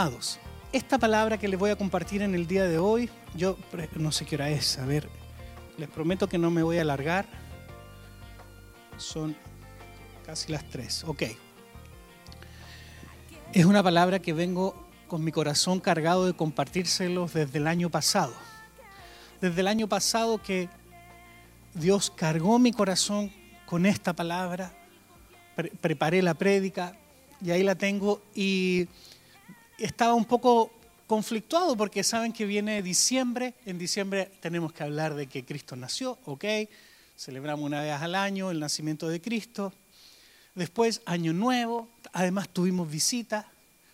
Amados, esta palabra que les voy a compartir en el día de hoy, yo no sé qué hora es, a ver, les prometo que no me voy a alargar. Son casi las tres, ok. Es una palabra que vengo con mi corazón cargado de compartírselos desde el año pasado. Desde el año pasado que Dios cargó mi corazón con esta palabra, preparé la prédica y ahí la tengo y estaba un poco conflictuado porque saben que viene diciembre, en diciembre tenemos que hablar de que Cristo nació, ok, celebramos una vez al año el nacimiento de Cristo, después año nuevo, además tuvimos visita,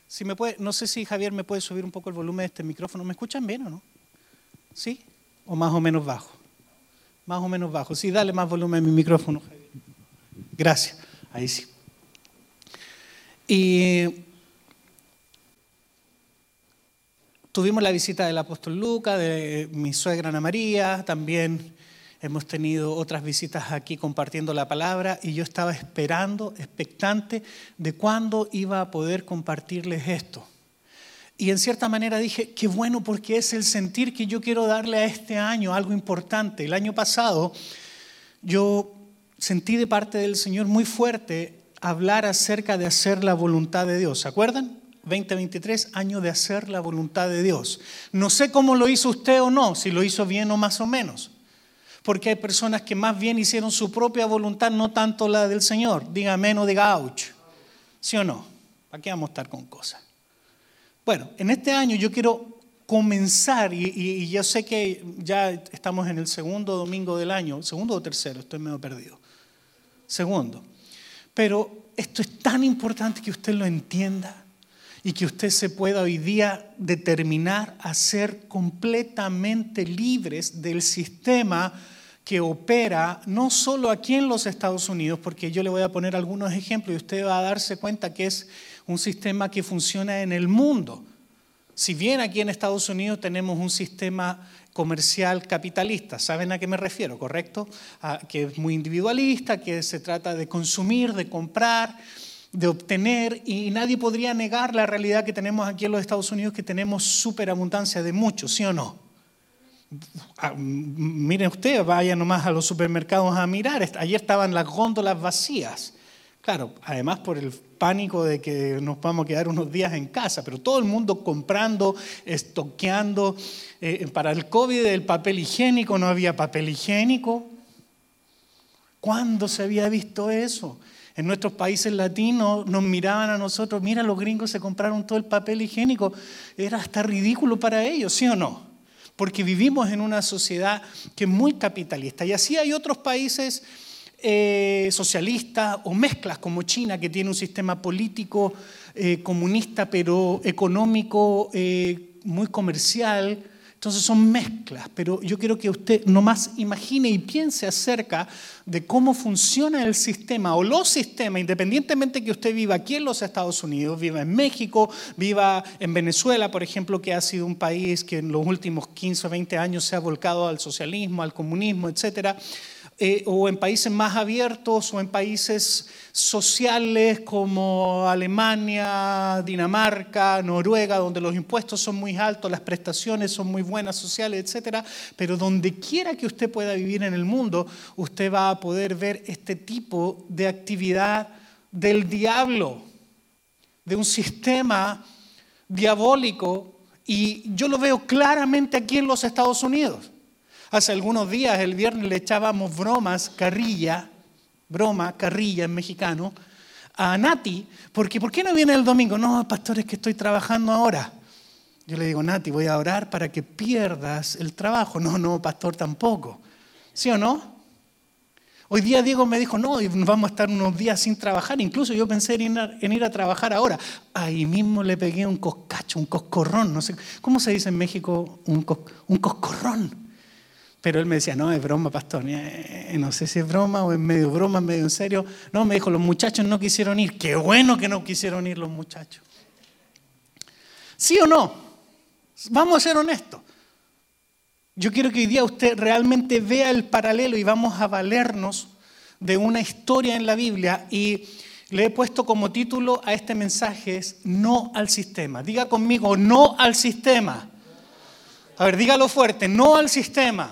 si me puede, no sé si Javier me puede subir un poco el volumen de este micrófono, ¿me escuchan bien o no? ¿Sí? ¿O más o menos bajo? Más o menos bajo, sí, dale más volumen a mi micrófono, Javier. Gracias, ahí sí. Y tuvimos la visita del apóstol Luca, de mi suegra Ana María, también hemos tenido otras visitas aquí compartiendo la palabra y yo estaba esperando, expectante de cuándo iba a poder compartirles esto. Y en cierta manera dije, qué bueno porque es el sentir que yo quiero darle a este año algo importante. El año pasado yo sentí de parte del Señor muy fuerte hablar acerca de hacer la voluntad de Dios. ¿Se acuerdan? 2023, año de hacer la voluntad de Dios. No sé cómo lo hizo usted o no, si lo hizo bien o más o menos. Porque hay personas que más bien hicieron su propia voluntad, no tanto la del Señor. Diga menos, diga ouch. ¿Sí o no? ¿Para qué vamos a estar con cosas? Bueno, en este año yo quiero comenzar, y, y, yo sé que ya estamos en el segundo domingo del año, segundo o tercero, estoy medio perdido. Segundo. Pero esto es tan importante que usted lo entienda y que usted se pueda hoy día determinar a ser completamente libres del sistema que opera no solo aquí en los Estados Unidos, porque yo le voy a poner algunos ejemplos y usted va a darse cuenta que es un sistema que funciona en el mundo. Si bien aquí en Estados Unidos tenemos un sistema comercial capitalista, ¿saben a qué me refiero? ¿Correcto? que es muy individualista, que se trata de consumir, de comprar, de obtener y nadie podría negar la realidad que tenemos aquí en los Estados Unidos, que tenemos superabundancia de mucho, ¿sí o no? Ah, miren ustedes, vayan nomás a los supermercados a mirar, ayer estaban las góndolas vacías. Claro, además por el pánico de que nos vamos a quedar unos días en casa, pero todo el mundo comprando, estoqueando. Eh, para el COVID el papel higiénico no había papel higiénico. ¿Cuándo se había visto eso? En nuestros países latinos nos miraban a nosotros, mira, los gringos se compraron todo el papel higiénico. Era hasta ridículo para ellos, ¿sí o no? Porque vivimos en una sociedad que es muy capitalista. Y así hay otros países eh, socialistas o mezclas como China, que tiene un sistema político eh, comunista, pero económico eh, muy comercial entonces son mezclas, pero yo quiero que usted nomás imagine y piense acerca de cómo funciona el sistema o los sistemas, independientemente que usted viva aquí en los Estados Unidos, viva en México, viva en Venezuela, por ejemplo, que ha sido un país que en los últimos 15 o 20 años se ha volcado al socialismo, al comunismo, etcétera eh, o en países más abiertos o en países sociales como Alemania, Dinamarca, Noruega, donde los impuestos son muy altos, las prestaciones son muy buenas sociales, etcétera, pero donde quiera que usted pueda vivir en el mundo, usted va a poder ver este tipo de actividad del diablo, de un sistema diabólico y yo lo veo claramente aquí en los Estados Unidos. Hace algunos días, el viernes, le echábamos bromas, carrilla, broma, carrilla en mexicano, a Nati, porque ¿por qué no viene el domingo? No, pastor, es que estoy trabajando ahora. Yo le digo, Nati, voy a orar para que pierdas el trabajo. No, no, pastor, tampoco. ¿Sí o no? Hoy día Diego me dijo, no, vamos a estar unos días sin trabajar. Incluso yo pensé en ir a, trabajar ahora. Ahí mismo le pegué un coscacho, un coscorrón. No sé, ¿cómo se dice en México un, un coscorrón? Pero él me decía, no, es broma, pastor. Eh, no sé si es broma o es medio broma, medio en serio. No, me dijo, los muchachos no quisieron ir. Qué bueno que no quisieron ir los muchachos. ¿Sí o no? Vamos a ser honestos. Yo quiero que hoy día usted realmente vea el paralelo y vamos a valernos de una historia en la Biblia. Y Le he puesto como título a este mensaje es No al sistema. Diga conmigo, no al sistema. A ver, dígalo fuerte, no al sistema.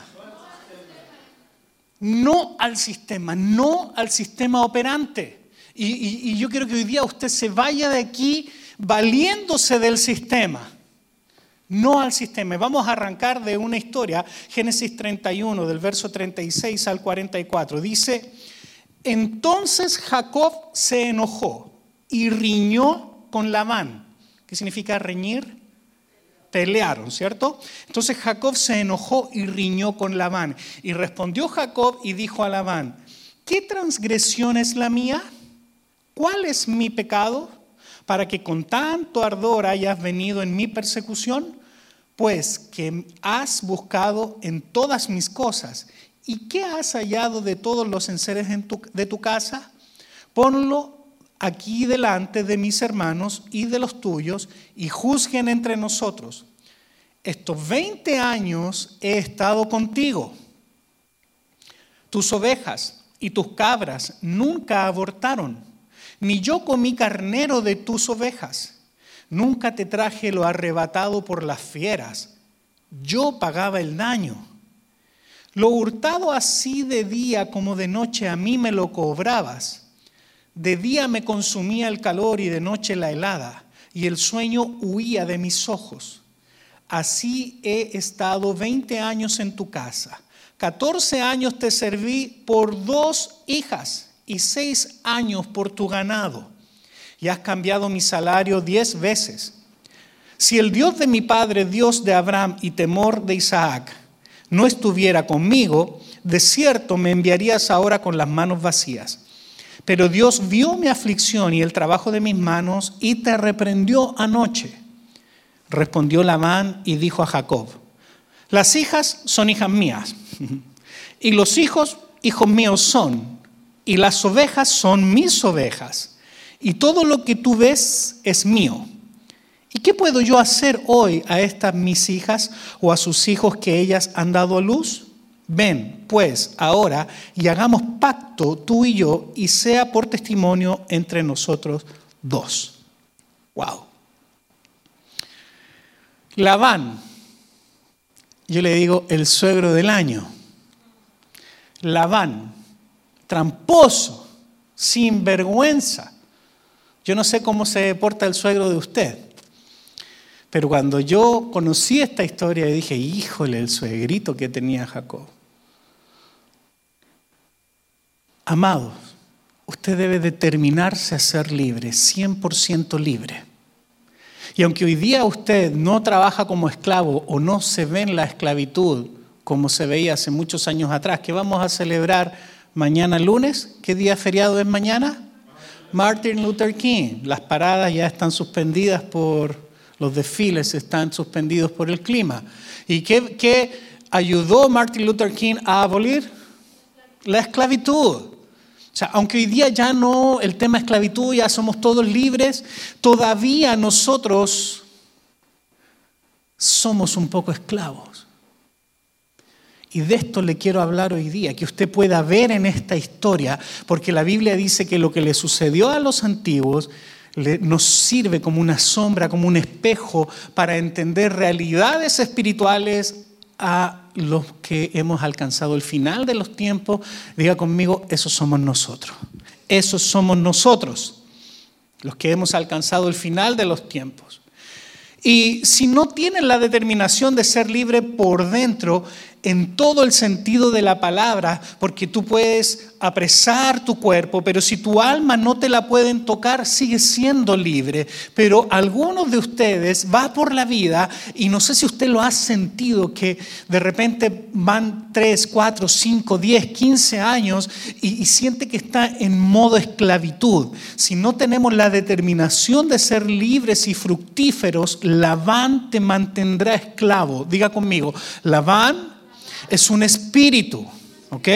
No al sistema, no al sistema operante. Y, yo quiero que hoy día usted se vaya de aquí valiéndose del sistema no al sistema. Vamos a arrancar de una historia, Génesis 31, del verso 36 al 44. Dice, entonces Jacob se enojó y riñó con Labán. ¿Qué significa reñir? ¿Cierto? Entonces Jacob se enojó y riñó con Labán. Y respondió Jacob y dijo a Labán, ¿qué transgresión es la mía? ¿Cuál es mi pecado? para que con tanto ardor hayas venido en mi persecución? Pues que has buscado en todas mis cosas. ¿Y qué has hallado de todos los enseres de tu casa? Ponlo aquí delante de mis hermanos y de los tuyos y juzguen entre nosotros. Estos 20 años he estado contigo. Tus ovejas y tus cabras nunca abortaron ni yo comí carnero de tus ovejas. Nunca te traje lo arrebatado por las fieras. Yo pagaba el daño. Lo hurtado así de día como de noche a mí me lo cobrabas. De día me consumía el calor y de noche la helada, y el sueño huía de mis ojos. Así he estado veinte años en tu casa. Catorce años te serví por dos hijas y seis años por tu ganado, y has cambiado mi salario diez veces. Si el Dios de mi padre, Dios de Abraham y temor de Isaac, no estuviera conmigo, de cierto me enviarías ahora con las manos vacías. Pero Dios vio mi aflicción y el trabajo de mis manos y te reprendió anoche. Respondió Labán y dijo a Jacob, las hijas son hijas mías y los hijos hijos míos son y las ovejas son mis ovejas, y todo lo que tú ves es mío. ¿Y qué puedo yo hacer hoy a estas mis hijas o a sus hijos que ellas han dado a luz? Ven, pues, ahora y hagamos pacto tú y yo y sea por testimonio entre nosotros dos. Wow. Labán, yo le digo el suegro del año. Labán tramposo, sin vergüenza. Yo no sé cómo se porta el suegro de usted, pero cuando yo conocí esta historia dije, híjole, el suegrito que tenía Jacob. Amados, usted debe determinarse a ser libre, 100% libre. Y aunque hoy día usted no trabaja como esclavo o no se ve en la esclavitud como se veía hace muchos años atrás, que vamos a celebrar Mañana lunes, ¿qué día feriado es mañana? Martin Luther King. Las paradas ya están suspendidas por, los desfiles están suspendidos por el clima. ¿Y qué, qué ayudó Martin Luther King a abolir? La esclavitud. O sea, aunque hoy día ya no, el tema esclavitud, ya somos todos libres, todavía nosotros somos un poco esclavos. Y de esto le quiero hablar hoy día, que usted pueda ver en esta historia, porque la Biblia dice que lo que le sucedió a los antiguos nos sirve como una sombra, como un espejo para entender realidades espirituales a los que hemos alcanzado el final de los tiempos. Diga conmigo, esos somos nosotros. Esos somos nosotros, los que hemos alcanzado el final de los tiempos. Y si no tienen la determinación de ser libre por dentro, en todo el sentido de la palabra, porque tú puedes apresar tu cuerpo, pero si tu alma no te la pueden tocar, sigue siendo libre. Pero algunos de ustedes va por la vida y no sé si usted lo ha sentido, que de repente van 3, 4, 5, 10, 15 años y, siente que está en modo esclavitud. Si no tenemos la determinación de ser libres y fructíferos, Labán te mantendrá esclavo. Diga conmigo, Labán es un espíritu. ¿Ok?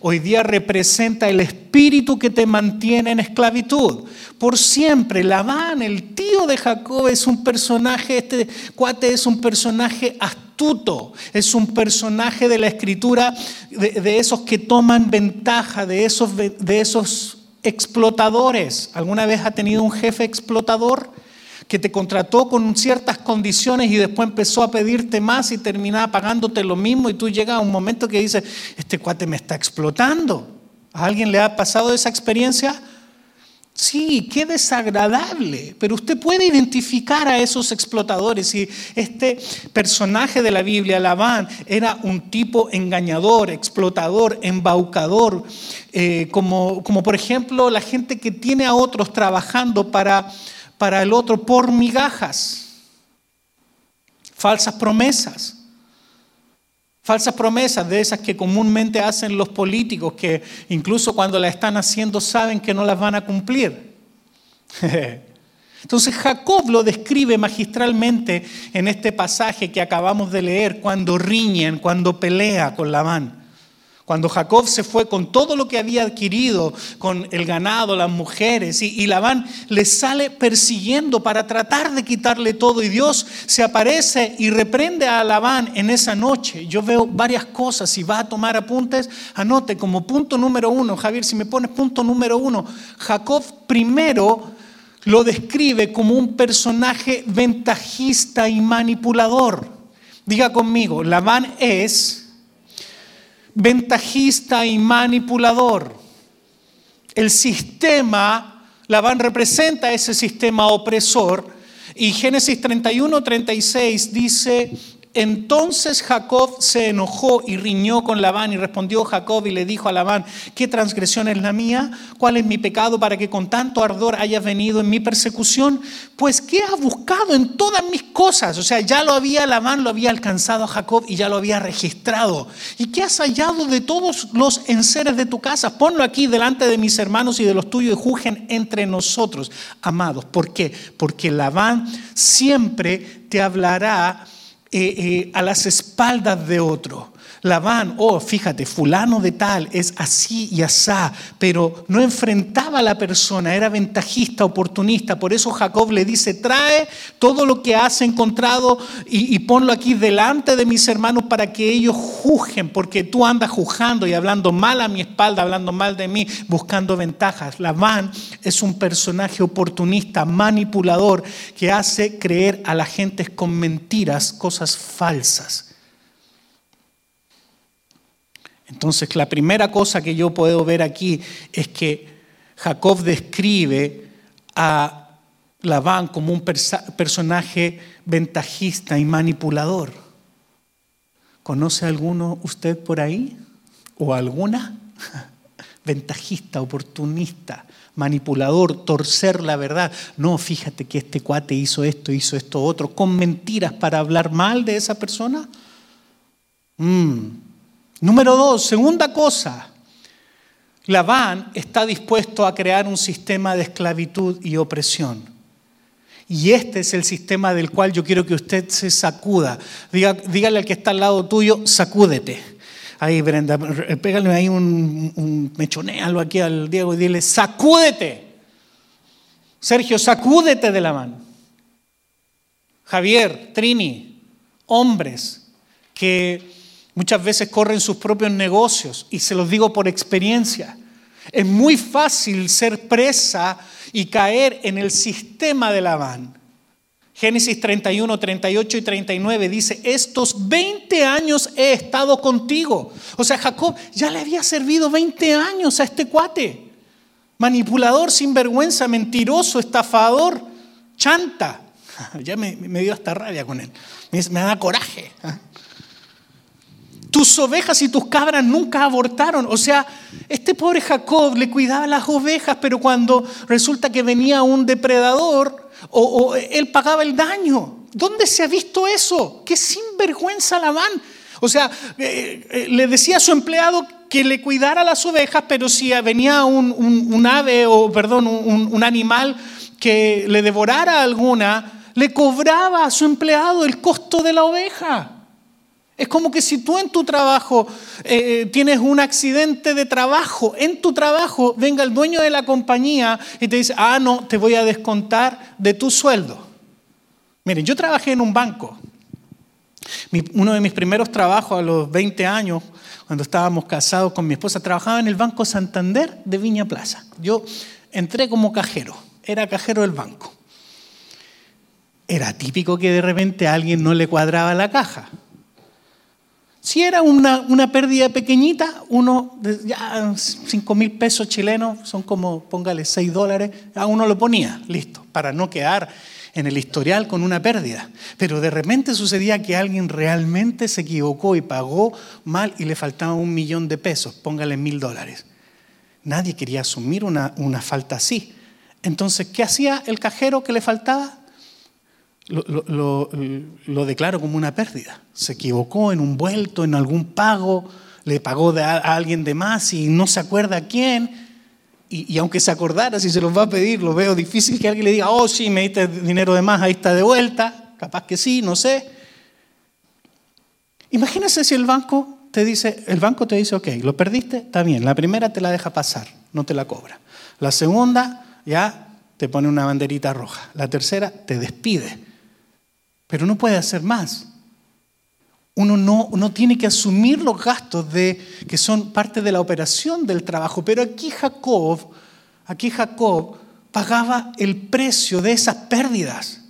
Hoy día representa el espíritu que te mantiene en esclavitud. Por siempre, Labán, el tío de Jacob, es un personaje, este cuate es un personaje astuto, es un personaje de la escritura, de, esos que toman ventaja, de esos, de esos explotadores. ¿Alguna vez ha tenido un jefe explotador que te contrató con ciertas condiciones y después empezó a pedirte más y terminaba pagándote lo mismo y tú llegas a un momento que dices, este cuate me está explotando? ¿A alguien le ha pasado esa experiencia? Sí, qué desagradable, pero usted puede identificar a esos explotadores y este personaje de la Biblia, Labán, era un tipo engañador, explotador, embaucador, eh, como, como por ejemplo la gente que tiene a otros trabajando para, para el otro por migajas, falsas promesas. Falsas promesas de esas que comúnmente hacen los políticos, que incluso cuando las están haciendo saben que no las van a cumplir. Entonces Jacob lo describe magistralmente en este pasaje que acabamos de leer, cuando riñen, cuando pelea con Labán. Cuando Jacob se fue con todo lo que había adquirido, con el ganado, las mujeres, y, Labán le sale persiguiendo para tratar de quitarle todo, y Dios se aparece y reprende a Labán en esa noche. Yo veo varias cosas, si va a tomar apuntes, anote como punto número uno, Javier, si me pones punto número uno, Jacob primero lo describe como un personaje ventajista y manipulador. Diga conmigo, Labán es ventajista y manipulador. El sistema, Labán representa ese sistema opresor y Génesis 31, 36 dice, entonces Jacob se enojó y riñó con Labán y respondió Jacob y le dijo a Labán, ¿qué transgresión es la mía? ¿Cuál es mi pecado para que con tanto ardor hayas venido en mi persecución? Pues ¿qué has buscado en todas mis cosas? O sea, ya lo había Labán, lo había alcanzado a Jacob y ya lo había registrado. ¿Y qué has hallado de todos los enseres de tu casa? Ponlo aquí delante de mis hermanos y de los tuyos y juzguen entre nosotros, amados. ¿Por qué? Porque Labán siempre te hablará eh, a las espaldas de otro. Labán, oh, fíjate, fulano de tal es así y asá, pero no enfrentaba a la persona, era ventajista, oportunista. Por eso Jacob le dice, trae todo lo que has encontrado y, y ponlo aquí delante de mis hermanos para que ellos juzguen, porque tú andas juzgando y hablando mal a mi espalda, hablando mal de mí, buscando ventajas. Labán es un personaje oportunista, manipulador, que hace creer a la gente con mentiras, cosas falsas. Entonces, la primera cosa que yo puedo ver aquí es que Jacob describe a Labán como un personaje ventajista y manipulador. ¿Conoce alguno usted por ahí? ¿O alguna? Ventajista, oportunista, manipulador, torcer la verdad. No, fíjate que este cuate hizo esto, hizo esto otro, con mentiras para hablar mal de esa persona. Mm, Número dos, segunda cosa, Labán está dispuesto a crear un sistema de esclavitud y opresión. Y este es el sistema del cual yo quiero que usted se sacuda. dígale al que está al lado tuyo, sacúdete. Ahí, Brenda, pégale ahí un, un mechonealo aquí al Diego y dile, sacúdete. Sergio, sacúdete de Labán. Javier, Trini, hombres que Muchas veces corren sus propios negocios y se los digo por experiencia. Es muy fácil ser presa y caer en el sistema de Labán. Génesis 31, 38 y 39 dice, estos 20 años he estado contigo. O sea, Jacob ya le había servido 20 años a este cuate. Manipulador, sinvergüenza, mentiroso, estafador, chanta. Ya me, dio hasta rabia con él. Me, da coraje. Tus ovejas y tus cabras nunca abortaron. O sea, este pobre Jacob le cuidaba las ovejas, pero cuando resulta que venía un depredador, o, él pagaba el daño. ¿Dónde se ha visto eso? ¡Qué sinvergüenza Labán! O sea, eh, eh, le decía a su empleado que le cuidara las ovejas, pero si venía un, ave o, perdón, un animal que le devorara alguna, le cobraba a su empleado el costo de la oveja. Es como que si tú en tu trabajo eh, tienes un accidente de trabajo, en tu trabajo venga el dueño de la compañía y te dice, ah, no, te voy a descontar de tu sueldo. Miren, yo trabajé en un banco. uno de mis primeros trabajos a los 20 años, cuando estábamos casados con mi esposa, trabajaba en el Banco Santander de Viña Plaza. Yo entré como cajero, era cajero del banco. Era típico que de repente a alguien no le cuadraba la caja. Si era una, una pérdida pequeñita, uno, ya 5 mil pesos chilenos, son como, póngale 6 dólares, a uno lo ponía, listo, para no quedar en el historial con una pérdida. Pero de repente sucedía que alguien realmente se equivocó y pagó mal y le faltaba un millón de pesos, póngale mil dólares. Nadie quería asumir una, una falta así. Entonces, ¿qué hacía el cajero que le faltaba? Lo, declaro como una pérdida. Se equivocó en un vuelto, en algún pago, le pagó a, alguien de más y no se acuerda quién. Y, aunque se acordara, si se los va a pedir, lo veo difícil que alguien le diga, oh, sí, me diste dinero de más, ahí está de vuelta. Capaz que sí, no sé. Imagínese si el banco te dice, el banco te dice, ok, lo perdiste, está bien. La primera te la deja pasar, no te la cobra. La segunda, ya te pone una banderita roja. La tercera, te despide. Pero no puede hacer más. Uno no, tiene que asumir los gastos de, que son parte de la operación del trabajo. Pero aquí Jacob, aquí Jacob pagaba el precio de esas pérdidas.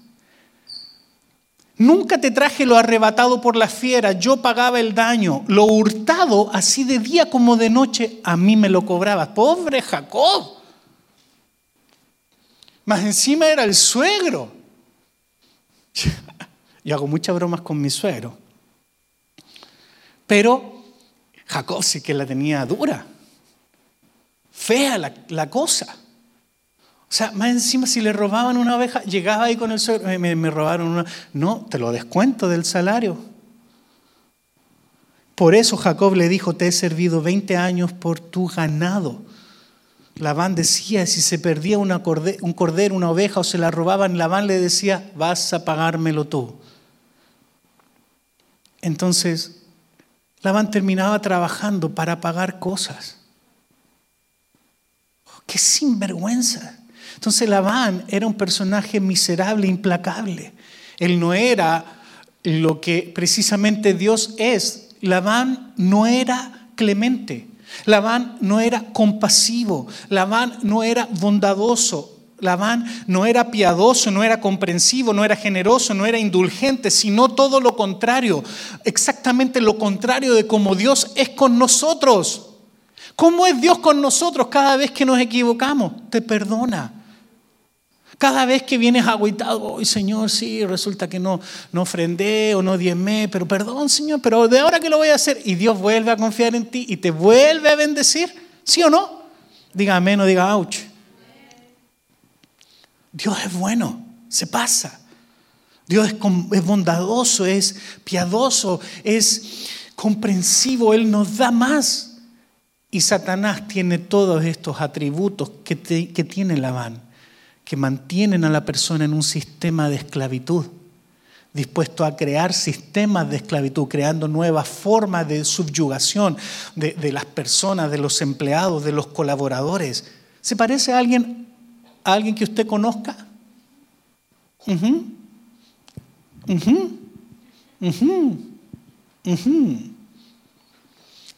Nunca te traje lo arrebatado por la fiera, yo pagaba el daño. Lo hurtado, así de día como de noche, a mí me lo cobrabas. Pobre Jacob. Más encima era el suegro. Yo hago muchas bromas con mi suegro. Pero Jacob sí que la tenía dura. Fea la, cosa. O sea, más encima si le robaban una oveja, llegaba ahí con el suegro, me, me robaron una... No, te lo descuento del salario. Por eso Jacob le dijo, te he servido 20 años por tu ganado. Labán decía, si se perdía un cordero, una oveja o se la robaban, Labán le decía, vas a pagármelo tú. Entonces, Labán terminaba trabajando para pagar cosas. Oh, ¡Qué sinvergüenza! Entonces Labán era un personaje miserable, implacable. Él no era lo que precisamente Dios es. Labán no era clemente. Labán no era compasivo, Labán no era bondadoso, Labán no era piadoso, no era comprensivo, no era generoso, no era indulgente, sino todo lo contrario, exactamente lo contrario de como Dios es con nosotros. ¿Cómo es Dios con nosotros cada vez que nos equivocamos? Te perdona. Cada vez que vienes agüitado, hoy Señor, sí, resulta que no, no ofrendé o no diezmé, pero perdón, Señor, pero de ahora que lo voy a hacer, y Dios vuelve a confiar en ti y te vuelve a bendecir, ¿sí o no? Diga amén o diga ouch. Dios es bueno, se pasa. Dios es, bondadoso, es piadoso, es comprensivo, Él nos da más. Y Satanás tiene todos estos atributos que, que tiene Labán que mantienen a la persona en un sistema de esclavitud, dispuesto a crear sistemas de esclavitud, creando nuevas formas de subyugación de, las personas, de los empleados, de los colaboradores. ¿Se parece a alguien, a alguien que usted conozca?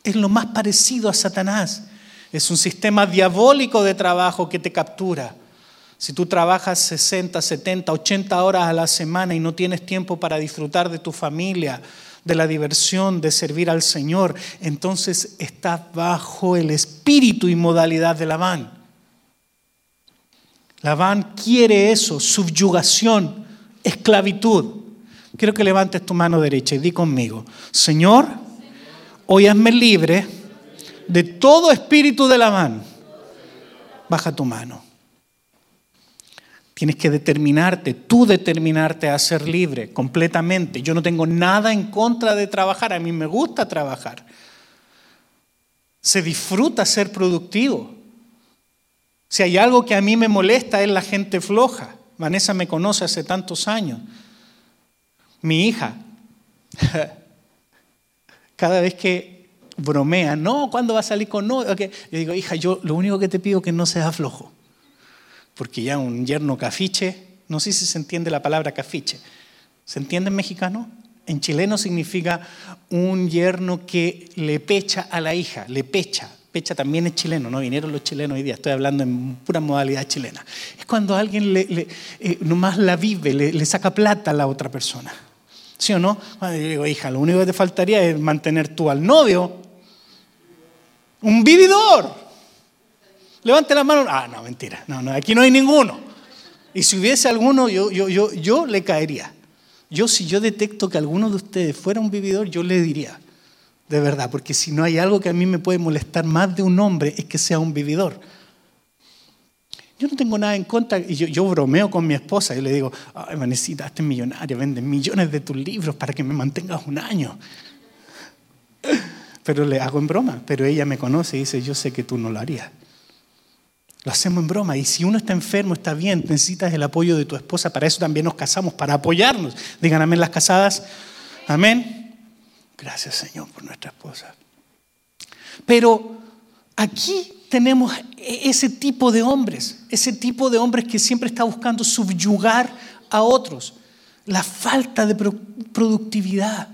Es lo más parecido a Satanás. Es un sistema diabólico de trabajo que te captura si tú trabajas 60, 70, 80 horas a la semana y no tienes tiempo para disfrutar de tu familia, de la diversión, de servir al Señor, entonces estás bajo el espíritu y modalidad de Labán. Labán quiere eso, subyugación, esclavitud. Quiero que levantes tu mano derecha y di conmigo, Señor, hoy hazme libre de todo espíritu de Labán. Baja tu mano. Tienes que determinarte, tú determinarte a ser libre completamente. Yo no tengo nada en contra de trabajar, a mí me gusta trabajar. Se disfruta ser productivo. Si hay algo que a mí me molesta es la gente floja. Vanessa me conoce hace tantos años. Mi hija, cada vez que bromea, no, ¿cuándo va a salir con no? Yo digo, hija, yo lo único que te pido es que no seas flojo porque ya un yerno cafiche, no sé si se entiende la palabra cafiche, ¿se entiende en mexicano? en chileno significa un yerno que le pecha a la hija, le pecha. Pecha también es chileno, no vinieron los chilenos hoy día, estoy hablando en pura modalidad chilena. Es cuando alguien le, eh, nomás la vive, le, saca plata a la otra persona. ¿Sí o no? Yo digo, hija, lo único que te faltaría es mantener tú al novio. Un vividor. Levante la mano. Ah, no, mentira. No, no, aquí no hay ninguno. Y si hubiese alguno, yo, yo, yo, yo le caería. Yo, si yo detecto que alguno de ustedes fuera un vividor, yo le diría, de verdad, porque si no hay algo que a mí me puede molestar más de un hombre, es que sea un vividor. Yo no tengo nada en contra, y yo, bromeo con mi esposa, y le digo, ay, Vanesita, este millonaria, vende millones de tus libros para que me mantengas un año. Pero le hago en broma, pero ella me conoce y dice, yo sé que tú no lo harías. Lo hacemos en broma. Y si uno está enfermo, está bien, necesitas el apoyo de tu esposa. Para eso también nos casamos, para apoyarnos. Digan amén las casadas. Amén. Gracias Señor por nuestra esposa. Pero aquí tenemos ese tipo de hombres, ese tipo de hombres que siempre está buscando subyugar a otros. La falta de productividad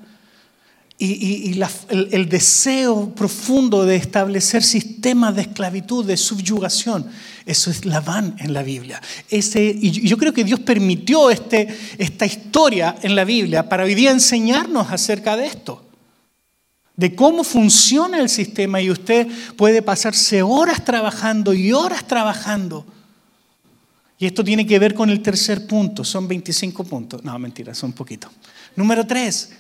y, el, deseo profundo de establecer sistemas de esclavitud, de subyugación. Eso es la van en la Biblia. Ese, y yo creo que Dios permitió este, esta historia en la Biblia para hoy día enseñarnos acerca de esto. De cómo funciona el sistema y usted puede pasarse horas trabajando y horas trabajando. Y esto tiene que ver con el tercer punto. Son 25 puntos. No, mentira, son poquitos. Número tres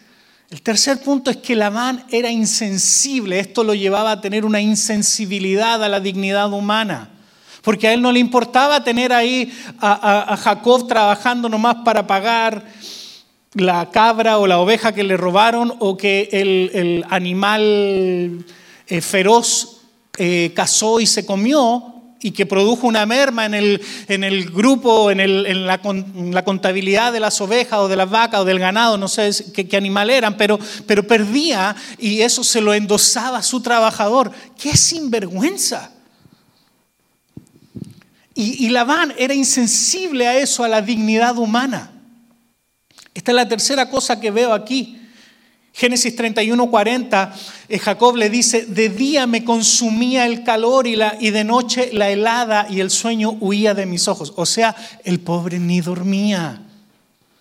el tercer punto es que Labán era insensible. Esto lo llevaba a tener una insensibilidad a la dignidad humana. Porque a él no le importaba tener ahí a, Jacob trabajando nomás para pagar la cabra o la oveja que le robaron o que el, animal eh, feroz eh, cazó y se comió, y que produjo una merma en el, en el grupo, en, el, en, la, contabilidad de las ovejas o de las vacas o del ganado, no sé qué, qué, animal eran, pero, pero perdía y eso se lo endosaba a su trabajador. ¡Qué sinvergüenza! Y, y Labán era insensible a eso, a la dignidad humana. Esta es la tercera cosa que veo aquí. Génesis 31, 40, eh, Jacob le dice, de día me consumía el calor y, y de noche la helada y el sueño huía de mis ojos. O sea, el pobre ni dormía,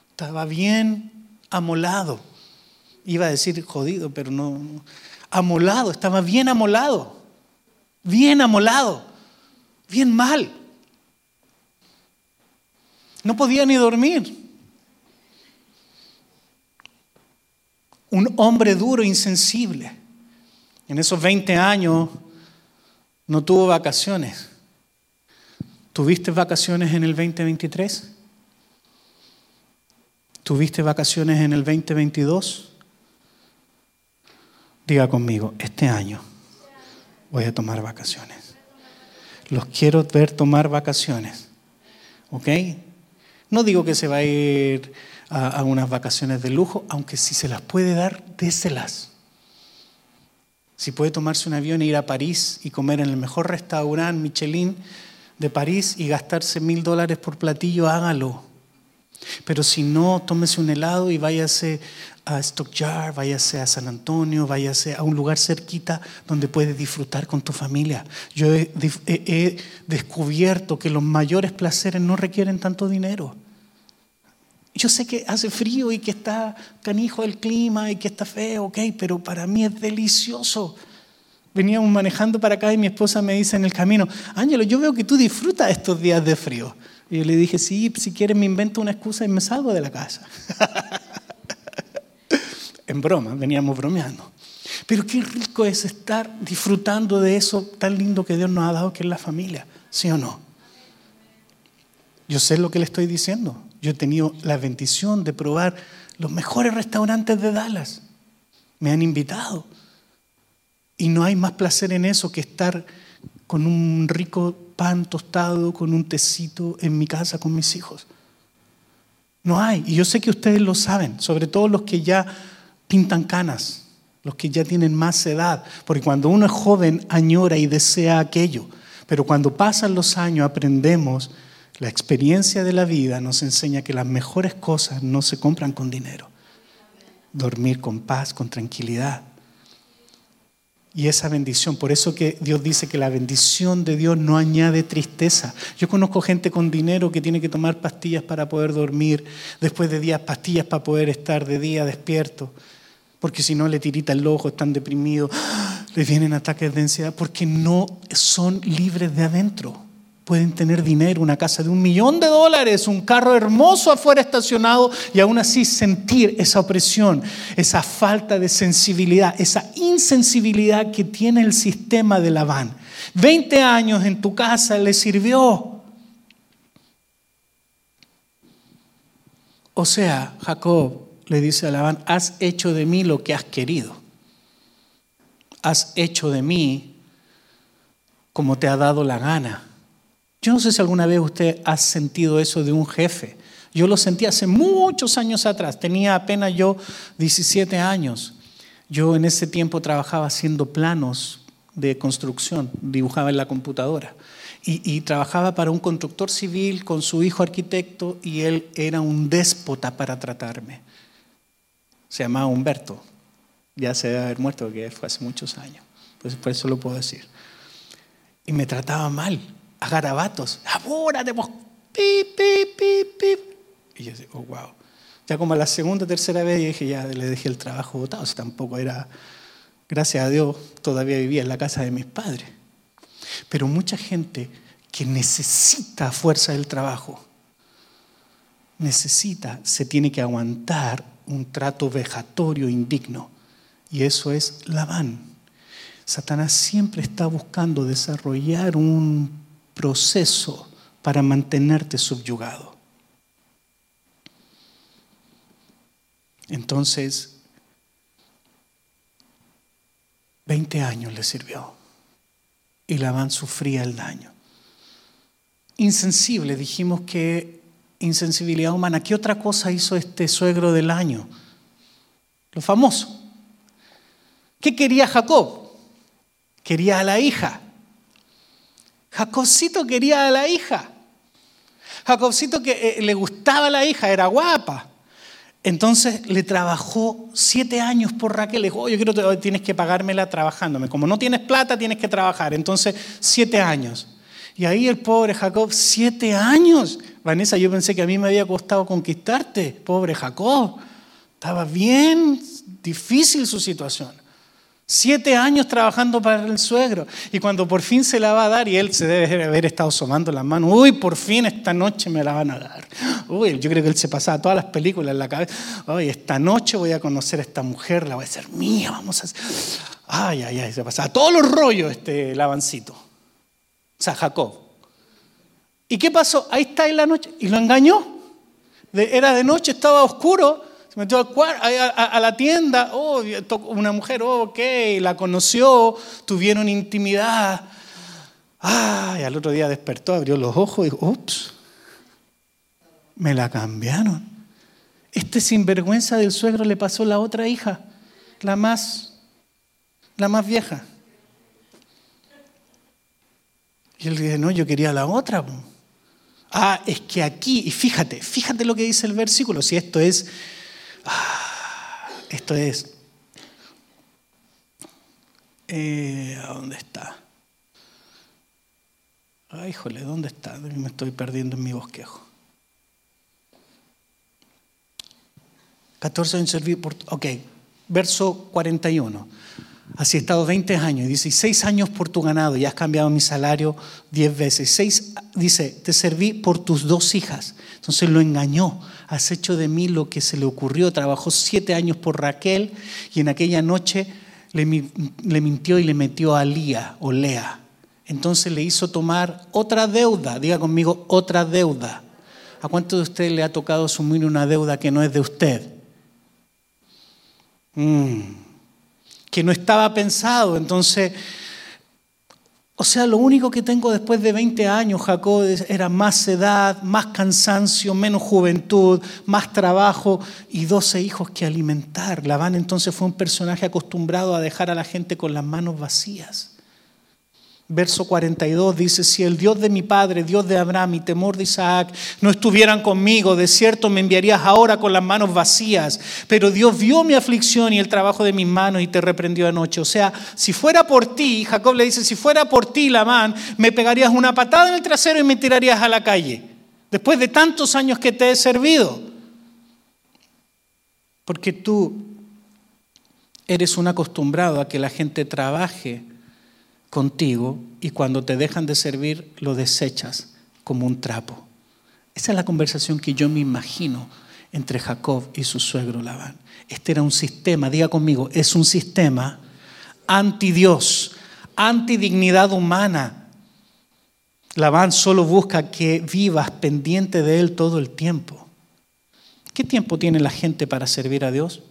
estaba bien amolado. Iba a decir jodido, pero no, amolado, estaba bien amolado, bien amolado, bien mal. No podía ni dormir. Un hombre duro, insensible. En esos 20 años no tuvo vacaciones. ¿Tuviste vacaciones en el 2023? ¿Tuviste vacaciones en el 2022? Diga conmigo, este año voy a tomar vacaciones. Los quiero ver tomar vacaciones. ¿Ok? No digo que se va a ir a, unas vacaciones de lujo, aunque si se las puede dar, déselas. Si puede tomarse un avión e ir a París y comer en el mejor restaurante Michelin de París y gastarse mil dólares por platillo, hágalo. Pero si no, tómese un helado y váyase a Stockyard, váyase a San Antonio, váyase a un lugar cerquita donde puede disfrutar con tu familia. Yo he descubierto que los mayores placeres no requieren tanto dinero. Yo sé que hace frío y que está canijo el clima y que está feo, ok, pero para mí es delicioso. Veníamos manejando para acá y mi esposa me dice en el camino, Ángelo, yo veo que tú disfrutas estos días de frío. Y yo le dije, sí, si quieres me invento una excusa y me salgo de la casa. en broma, veníamos bromeando. Pero qué rico es estar disfrutando de eso tan lindo que Dios nos ha dado, que es la familia, ¿sí o no? Yo sé lo que le estoy diciendo. Yo he tenido la bendición de probar los mejores restaurantes de Dallas. Me han invitado. Y no hay más placer en eso que estar con un rico pan tostado, con un tecito en mi casa con mis hijos. No hay. Y yo sé que ustedes lo saben, sobre todo los que ya pintan canas, los que ya tienen más edad. Porque cuando uno es joven añora y desea aquello. Pero cuando pasan los años aprendemos la experiencia de la vida nos enseña que las mejores cosas no se compran con dinero. dormir con paz, con tranquilidad. Y esa bendición, por eso que Dios dice que la bendición de Dios no añade tristeza. Yo conozco gente con dinero que tiene que tomar pastillas para poder dormir, después de días pastillas para poder estar de día despierto, porque si no le tirita el ojo, están deprimidos, les vienen ataques de ansiedad, porque no son libres de adentro pueden tener dinero, una casa de un millón de dólares, un carro hermoso afuera estacionado y aún así sentir esa opresión, esa falta de sensibilidad, esa insensibilidad que tiene el sistema de Labán. 20 años en tu casa le sirvió. O sea, Jacob le dice a Labán, has hecho de mí lo que has querido. Has hecho de mí como te ha dado la gana. Yo no sé si alguna vez usted ha sentido eso de un jefe. Yo lo sentí hace muchos años atrás. Tenía apenas yo 17 años. Yo en ese tiempo trabajaba haciendo planos de construcción, dibujaba en la computadora. Y, trabajaba para un constructor civil con su hijo arquitecto y él era un déspota para tratarme. Se llamaba Humberto. Ya se debe haber muerto porque fue hace muchos años. Pues por eso lo puedo decir. Y me trataba mal a garabatos. Apúrate, pues. Pip, pip, pip, pip. Y yo dije, oh, wow. Ya como a la segunda tercera vez dije, ya le dejé el trabajo botado. O tampoco era, gracias a Dios, todavía vivía en la casa de mis padres. Pero mucha gente que necesita fuerza del trabajo, necesita, se tiene que aguantar un trato vejatorio indigno. Y eso es Labán. Satanás siempre está buscando desarrollar un proceso para mantenerte subyugado. Entonces, 20 años le sirvió y Labán sufría el daño. Insensible, dijimos que insensibilidad humana. ¿Qué otra cosa hizo este suegro del año? Lo famoso. ¿Qué quería Jacob? Quería a la hija. Jacobcito quería a la hija. Jacobcito que eh, le gustaba la hija, era guapa. Entonces le trabajó siete años por Raquel. Le dijo, oh, yo quiero, tienes que pagármela trabajándome. Como no tienes plata, tienes que trabajar. Entonces, siete años. Y ahí el pobre Jacob, siete años. Vanessa, yo pensé que a mí me había costado conquistarte. Pobre Jacob. Estaba bien difícil su situación. Siete años trabajando para el suegro. Y cuando por fin se la va a dar, y él se debe haber estado asomando las manos, uy, por fin esta noche me la van a dar. Uy, yo creo que él se pasaba todas las películas en la cabeza. Uy, esta noche voy a conocer a esta mujer, la voy a hacer mía, vamos a... Ay, ay, ay, se pasaba todos los rollos este lavancito. O sea, Jacob. ¿Y qué pasó? Ahí está en la noche. Y lo engañó. era de noche, estaba oscuro metió a, la tienda, oh, una mujer, oh, ok, la conoció, tuvieron intimidad. y al otro día despertó, abrió los ojos y ups, me la cambiaron. Este sinvergüenza del suegro le pasó a la otra hija, la más, la más vieja. Y él dice, no, yo quería la otra. Ah, es que aquí, y fíjate, fíjate lo que dice el versículo, si esto es Ah, esto es... Eh, ¿Dónde está? Ay, híjole, ¿dónde está? Me estoy perdiendo en mi bosquejo. 14 en servir por... Ok, verso 41. Así he estado 20 años y 16 años por tu ganado y has cambiado mi salario 10 veces. Seis, dice, te serví por tus dos hijas. Entonces lo engañó. Has hecho de mí lo que se le ocurrió. Trabajó siete años por Raquel y en aquella noche le, mintió y le metió a Lía o Lea. Entonces le hizo tomar otra deuda. Diga conmigo, otra deuda. ¿A cuánto de ustedes le ha tocado asumir una deuda que no es de usted? Mm que no estaba pensado. Entonces, o sea, lo único que tengo después de 20 años, Jacob, era más edad, más cansancio, menos juventud, más trabajo y 12 hijos que alimentar. Labán entonces fue un personaje acostumbrado a dejar a la gente con las manos vacías. Verso 42 dice, si el Dios de mi padre, Dios de Abraham y temor de Isaac no estuvieran conmigo, de cierto me enviarías ahora con las manos vacías. Pero Dios vio mi aflicción y el trabajo de mis manos y te reprendió anoche. O sea, si fuera por ti, Jacob le dice, si fuera por ti, Labán, me pegarías una patada en el trasero y me tirarías a la calle. Después de tantos años que te he servido. Porque tú eres un acostumbrado a que la gente trabaje contigo y cuando te dejan de servir lo desechas como un trapo. Esa es la conversación que yo me imagino entre Jacob y su suegro Labán. Este era un sistema, diga conmigo, es un sistema anti Dios, anti dignidad humana. Labán solo busca que vivas pendiente de él todo el tiempo. ¿Qué tiempo tiene la gente para servir a Dios?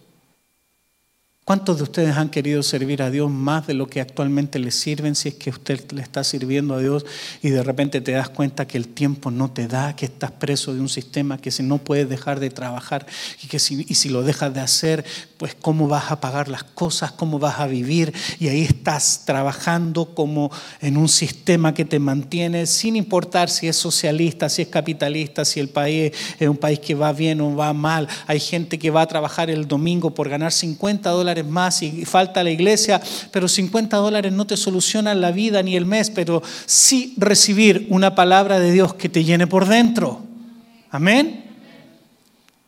¿Cuántos de ustedes han querido servir a Dios más de lo que actualmente le sirven si es que usted le está sirviendo a Dios y de repente te das cuenta que el tiempo no te da, que estás preso de un sistema que si no puedes dejar de trabajar y que si, si lo dejas de hacer, pues cómo vas a pagar las cosas, cómo vas a vivir y ahí estás trabajando como en un sistema que te mantiene sin importar si es socialista, si es capitalista, si el país es un país que va bien o va mal. Hay gente que va a trabajar el domingo por ganar 50 dólares más y falta la iglesia, pero 50 dólares no te solucionan la vida ni el mes, pero sí recibir una palabra de Dios que te llene por dentro. Amén.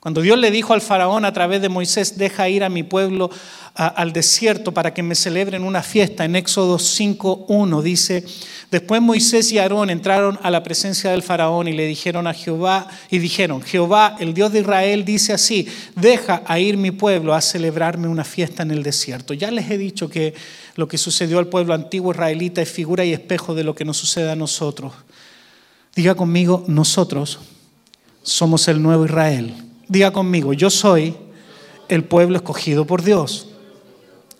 Cuando Dios le dijo al faraón a través de Moisés, deja ir a mi pueblo al desierto para que me celebren una fiesta, en Éxodo 5.1 dice, después Moisés y Aarón entraron a la presencia del faraón y le dijeron a Jehová, y dijeron, Jehová, el Dios de Israel, dice así, deja a ir mi pueblo a celebrarme una fiesta en el desierto. Ya les he dicho que lo que sucedió al pueblo antiguo israelita es figura y espejo de lo que nos sucede a nosotros. Diga conmigo, nosotros somos el nuevo Israel. Diga conmigo, yo soy el pueblo escogido por Dios.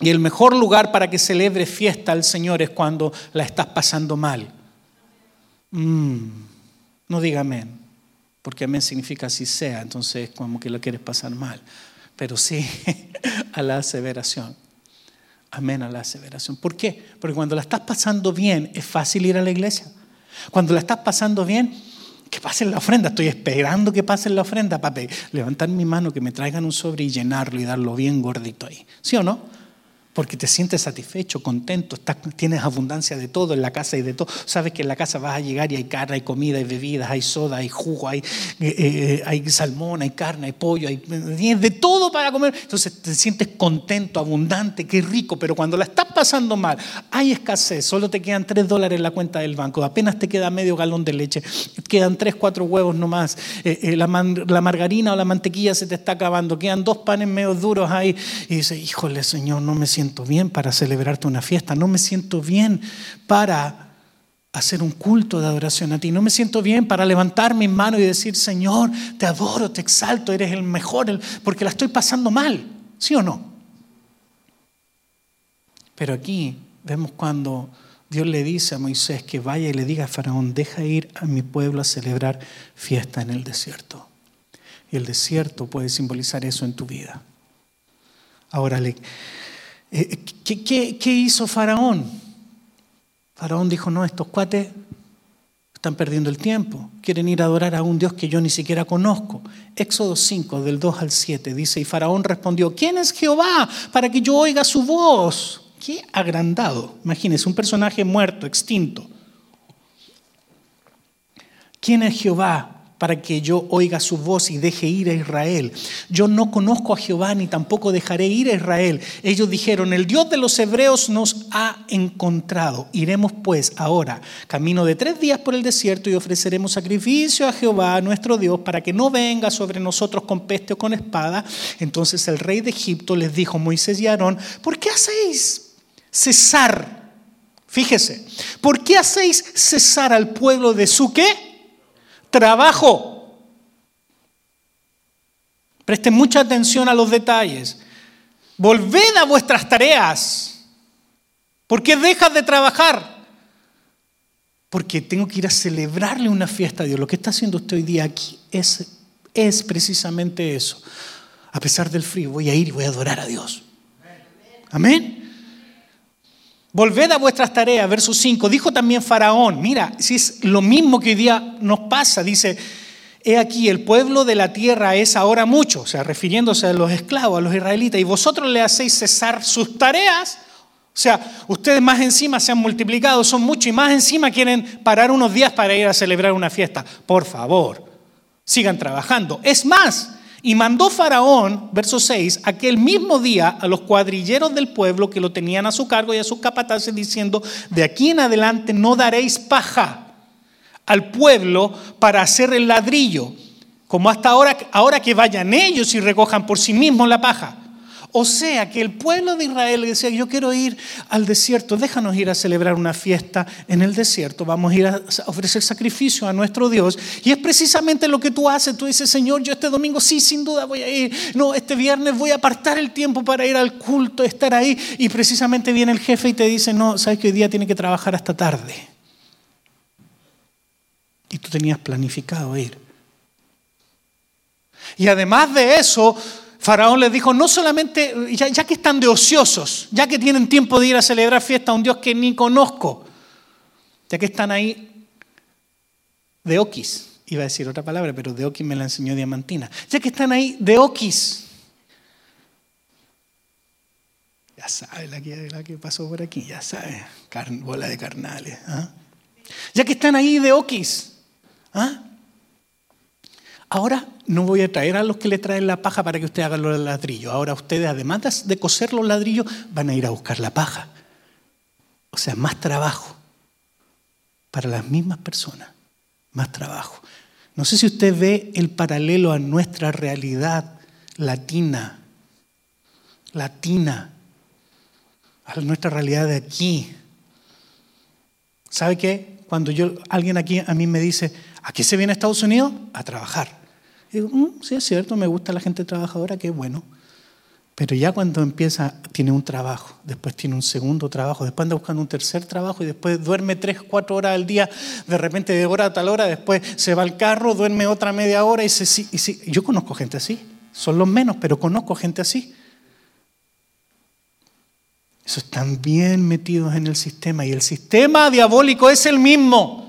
Y el mejor lugar para que celebre fiesta al Señor es cuando la estás pasando mal. Mm, no diga amén, porque amén significa así sea, entonces como que lo quieres pasar mal. Pero sí a la aseveración. Amén a la aseveración. ¿Por qué? Porque cuando la estás pasando bien es fácil ir a la iglesia. Cuando la estás pasando bien que pasen la ofrenda. Estoy esperando que pasen la ofrenda para levantar mi mano, que me traigan un sobre y llenarlo y darlo bien gordito ahí. ¿Sí o no? Porque te sientes satisfecho, contento, tienes abundancia de todo en la casa y de todo. Sabes que en la casa vas a llegar y hay carne, hay comida, hay bebidas, hay soda, hay jugo, hay, eh, eh, salmón, hay carne, hay pollo, hay de todo para comer. Entonces te sientes contento, abundante, qué rico, pero cuando la estás pasando mal, hay escasez, solo te quedan tres dólares en la cuenta del banco, apenas te queda medio galón de leche, quedan tres, cuatro huevos nomás, eh, la, la margarina o la mantequilla se te está acabando, quedan dos panes medio duros ahí y dices, híjole Señor, no me siento siento bien para celebrarte una fiesta, no me siento bien para hacer un culto de adoración a ti, no me siento bien para levantar mi mano y decir, Señor, te adoro, te exalto, eres el mejor, porque la estoy pasando mal, ¿sí o no? Pero aquí vemos cuando Dios le dice a Moisés que vaya y le diga a Faraón, deja ir a mi pueblo a celebrar fiesta en el desierto. Y el desierto puede simbolizar eso en tu vida. Ahora, le, eh, ¿Qué, hizo Faraón? Faraón dijo, no, estos cuates están perdiendo el tiempo, quieren ir a adorar a un Dios que yo ni siquiera conozco. Éxodo 5, del 2 al 7, dice, y Faraón respondió, ¿quién es Jehová para que yo oiga su voz? Qué agrandado. Imagínense, un personaje muerto, extinto. ¿Quién es Jehová para que yo oiga su voz y deje ir a Israel. Yo no conozco a Jehová ni tampoco dejaré ir a Israel. Ellos dijeron, el Dios de los hebreos nos ha encontrado. Iremos pues ahora, camino de tres días por el desierto y ofreceremos sacrificio a Jehová, nuestro Dios, para que no venga sobre nosotros con peste o con espada. Entonces el rey de Egipto les dijo, Moisés y Aarón, ¿por qué hacéis cesar? Fíjese, ¿por qué hacéis cesar al pueblo de su qué? Trabajo. Presten mucha atención a los detalles. Volved a vuestras tareas. ¿Por qué dejas de trabajar? Porque tengo que ir a celebrarle una fiesta a Dios. Lo que está haciendo usted hoy día aquí es, es precisamente eso. A pesar del frío, voy a ir y voy a adorar a Dios. Amén. Volved a vuestras tareas, verso 5. Dijo también Faraón, mira, si es lo mismo que hoy día nos pasa, dice, he aquí, el pueblo de la tierra es ahora mucho, o sea, refiriéndose a los esclavos, a los israelitas, y vosotros le hacéis cesar sus tareas. O sea, ustedes más encima se han multiplicado, son muchos, y más encima quieren parar unos días para ir a celebrar una fiesta. Por favor, sigan trabajando. Es más, y mandó Faraón, verso 6, aquel mismo día a los cuadrilleros del pueblo que lo tenían a su cargo y a sus capataces diciendo, de aquí en adelante no daréis paja al pueblo para hacer el ladrillo, como hasta ahora, ahora que vayan ellos y recojan por sí mismos la paja. O sea que el pueblo de Israel decía, yo quiero ir al desierto, déjanos ir a celebrar una fiesta en el desierto, vamos a ir a ofrecer sacrificio a nuestro Dios. Y es precisamente lo que tú haces, tú dices, Señor, yo este domingo sí, sin duda voy a ir, no, este viernes voy a apartar el tiempo para ir al culto, estar ahí. Y precisamente viene el jefe y te dice, no, sabes que hoy día tiene que trabajar hasta tarde. Y tú tenías planificado ir. Y además de eso, Faraón les dijo, no solamente, ya, que están de ociosos, ya que tienen tiempo de ir a celebrar fiesta a un Dios que ni conozco, ya que están ahí de oquis, iba a decir otra palabra, pero de oquis me la enseñó Diamantina, ya que están ahí de oquis, ya sabe la que, pasó por aquí, ya sabe, bola de carnales, ¿ah? ya que están ahí de oquis, ¿ah? Ahora no voy a traer a los que le traen la paja para que usted haga los ladrillos. Ahora ustedes, además de coser los ladrillos, van a ir a buscar la paja. O sea, más trabajo para las mismas personas. Más trabajo. No sé si usted ve el paralelo a nuestra realidad latina. Latina. A nuestra realidad de aquí. ¿Sabe qué? Cuando yo, alguien aquí a mí me dice, ¿a qué se viene a Estados Unidos? A trabajar. Y digo, mm, sí, es cierto, me gusta la gente trabajadora, qué bueno. Pero ya cuando empieza, tiene un trabajo, después tiene un segundo trabajo, después anda buscando un tercer trabajo y después duerme tres, cuatro horas al día, de repente de hora a tal hora, después se va al carro, duerme otra media hora y se... Y Yo conozco gente así, son los menos, pero conozco gente así. Eso están bien metidos en el sistema y el sistema diabólico es el mismo.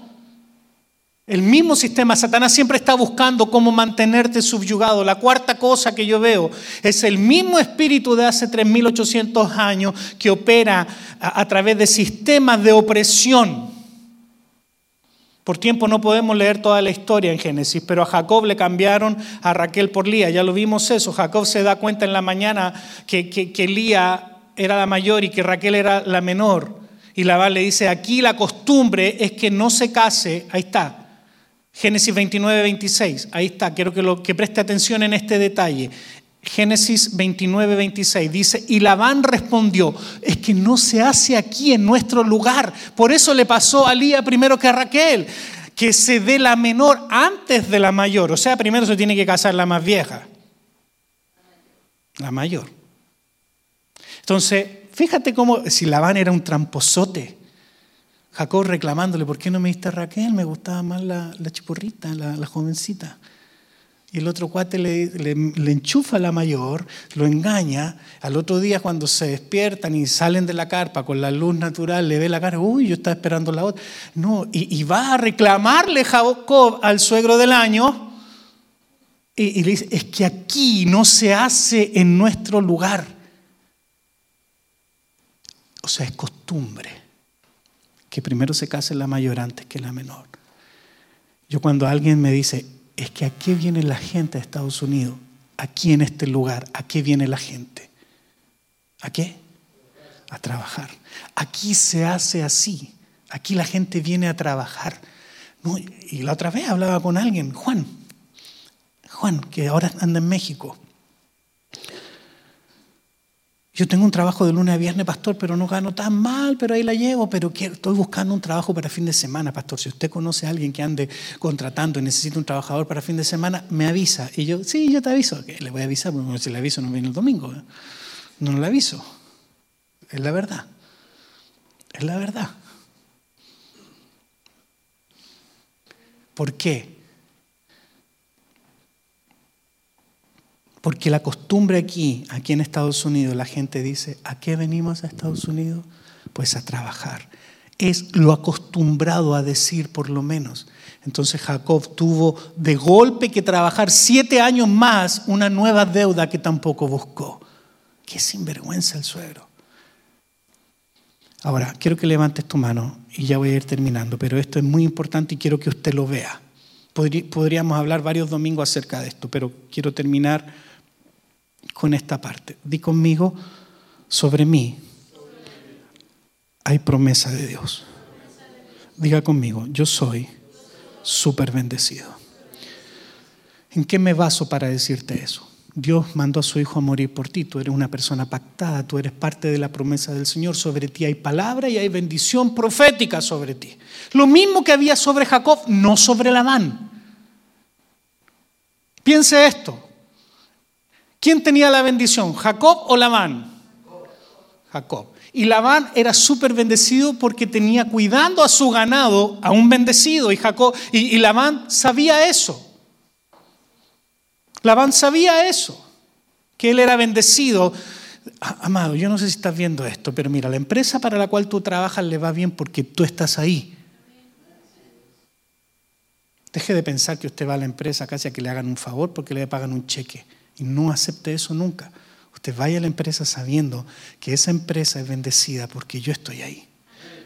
El mismo sistema, Satanás siempre está buscando cómo mantenerte subyugado. La cuarta cosa que yo veo es el mismo espíritu de hace 3.800 años que opera a, través de sistemas de opresión. Por tiempo no podemos leer toda la historia en Génesis, pero a Jacob le cambiaron a Raquel por Lía. Ya lo vimos eso. Jacob se da cuenta en la mañana que, que, Lía era la mayor y que Raquel era la menor. Y Labán le dice, aquí la costumbre es que no se case, ahí está, Génesis 29, 26. Ahí está, quiero que, lo, que preste atención en este detalle. Génesis 29, 26 dice, y Labán respondió, es que no se hace aquí en nuestro lugar. Por eso le pasó a Lía primero que a Raquel, que se dé la menor antes de la mayor. O sea, primero se tiene que casar la más vieja. La mayor. Entonces, fíjate cómo, si Labán era un tramposote, Jacob reclamándole, ¿por qué no me diste a Raquel? Me gustaba más la, chipurrita, la, jovencita. Y el otro cuate le, le, enchufa a la mayor, lo engaña. Al otro día, cuando se despiertan y salen de la carpa con la luz natural, le ve la cara, uy, yo estaba esperando la otra. No, y, y va a reclamarle Jacob al suegro del año. Y, y le dice, es que aquí no se hace en nuestro lugar. O sea, es costumbre que primero se case la mayor antes que la menor. Yo cuando alguien me dice, es que a qué viene la gente de Estados Unidos, aquí en este lugar, ¿a qué viene la gente? ¿A qué? A trabajar. Aquí se hace así. Aquí la gente viene a trabajar. y la otra vez hablaba con alguien, Juan, Juan, que ahora anda en México. Yo tengo un trabajo de lunes a viernes, pastor, pero no gano tan mal, pero ahí la llevo, pero estoy buscando un trabajo para fin de semana, pastor. Si usted conoce a alguien que ande contratando y necesita un trabajador para fin de semana, me avisa. Y yo, sí, yo te aviso. Le voy a avisar, porque si le aviso no viene el domingo. No le aviso. Es la verdad. Es la verdad. ¿Por qué? Porque la costumbre aquí, aquí en Estados Unidos, la gente dice, ¿a qué venimos a Estados Unidos? pues a trabajar. Es lo acostumbrado a decir por lo menos. Entonces Jacob tuvo de golpe que trabajar siete años más una nueva deuda que tampoco buscó. Qué sinvergüenza el suegro. Ahora, quiero que levantes tu mano y ya voy a ir terminando, pero esto es muy importante y quiero que usted lo vea. Podríamos hablar varios domingos acerca de esto, pero quiero terminar con esta parte. Di conmigo, sobre mí hay promesa de Dios. Diga conmigo, yo soy súper bendecido. ¿En qué me baso para decirte eso? Dios mandó a su Hijo a morir por ti. Tú eres una persona pactada, tú eres parte de la promesa del Señor. Sobre ti hay palabra y hay bendición profética sobre ti. Lo mismo que había sobre Jacob, no sobre Labán. Piense esto. ¿Quién tenía la bendición, Jacob o Labán? Jacob. Y Labán era súper bendecido porque tenía cuidando a su ganado a un bendecido. Y, Jacob, y, Labán sabía eso. Labán sabía eso, que él era bendecido. Amado, yo no sé si estás viendo esto, pero mira, la empresa para la cual tú trabajas le va bien porque tú estás ahí. Deje de pensar que usted va a la empresa casi a que le hagan un favor porque le pagan un cheque. Y no acepte eso nunca. Usted vaya a la empresa sabiendo que esa empresa es bendecida porque yo estoy ahí.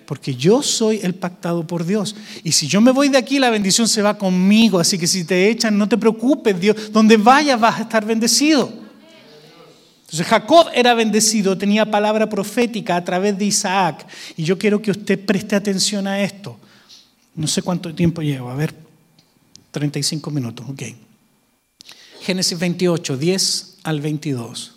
Porque yo soy el pactado por Dios. Y si yo me voy de aquí, la bendición se va conmigo. Así que si te echan, no te preocupes, Dios. Donde vayas vas a estar bendecido. Entonces Jacob era bendecido, tenía palabra profética a través de Isaac. Y yo quiero que usted preste atención a esto. No sé cuánto tiempo llevo. A ver, 35 minutos, ok. Génesis 28, 10 al 22.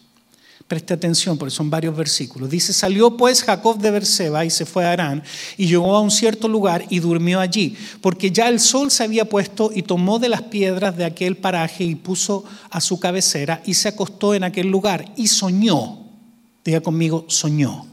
Preste atención porque son varios versículos. Dice, salió pues Jacob de Berseba y se fue a Arán y llegó a un cierto lugar y durmió allí, porque ya el sol se había puesto y tomó de las piedras de aquel paraje y puso a su cabecera y se acostó en aquel lugar y soñó. Diga conmigo, soñó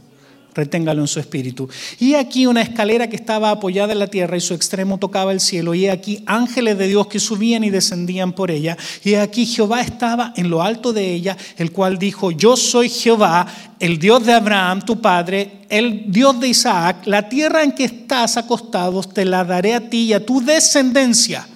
reténgalo en su espíritu. Y aquí una escalera que estaba apoyada en la tierra y su extremo tocaba el cielo. Y aquí ángeles de Dios que subían y descendían por ella. Y aquí Jehová estaba en lo alto de ella, el cual dijo, yo soy Jehová, el Dios de Abraham, tu padre, el Dios de Isaac. La tierra en que estás acostado te la daré a ti y a tu descendencia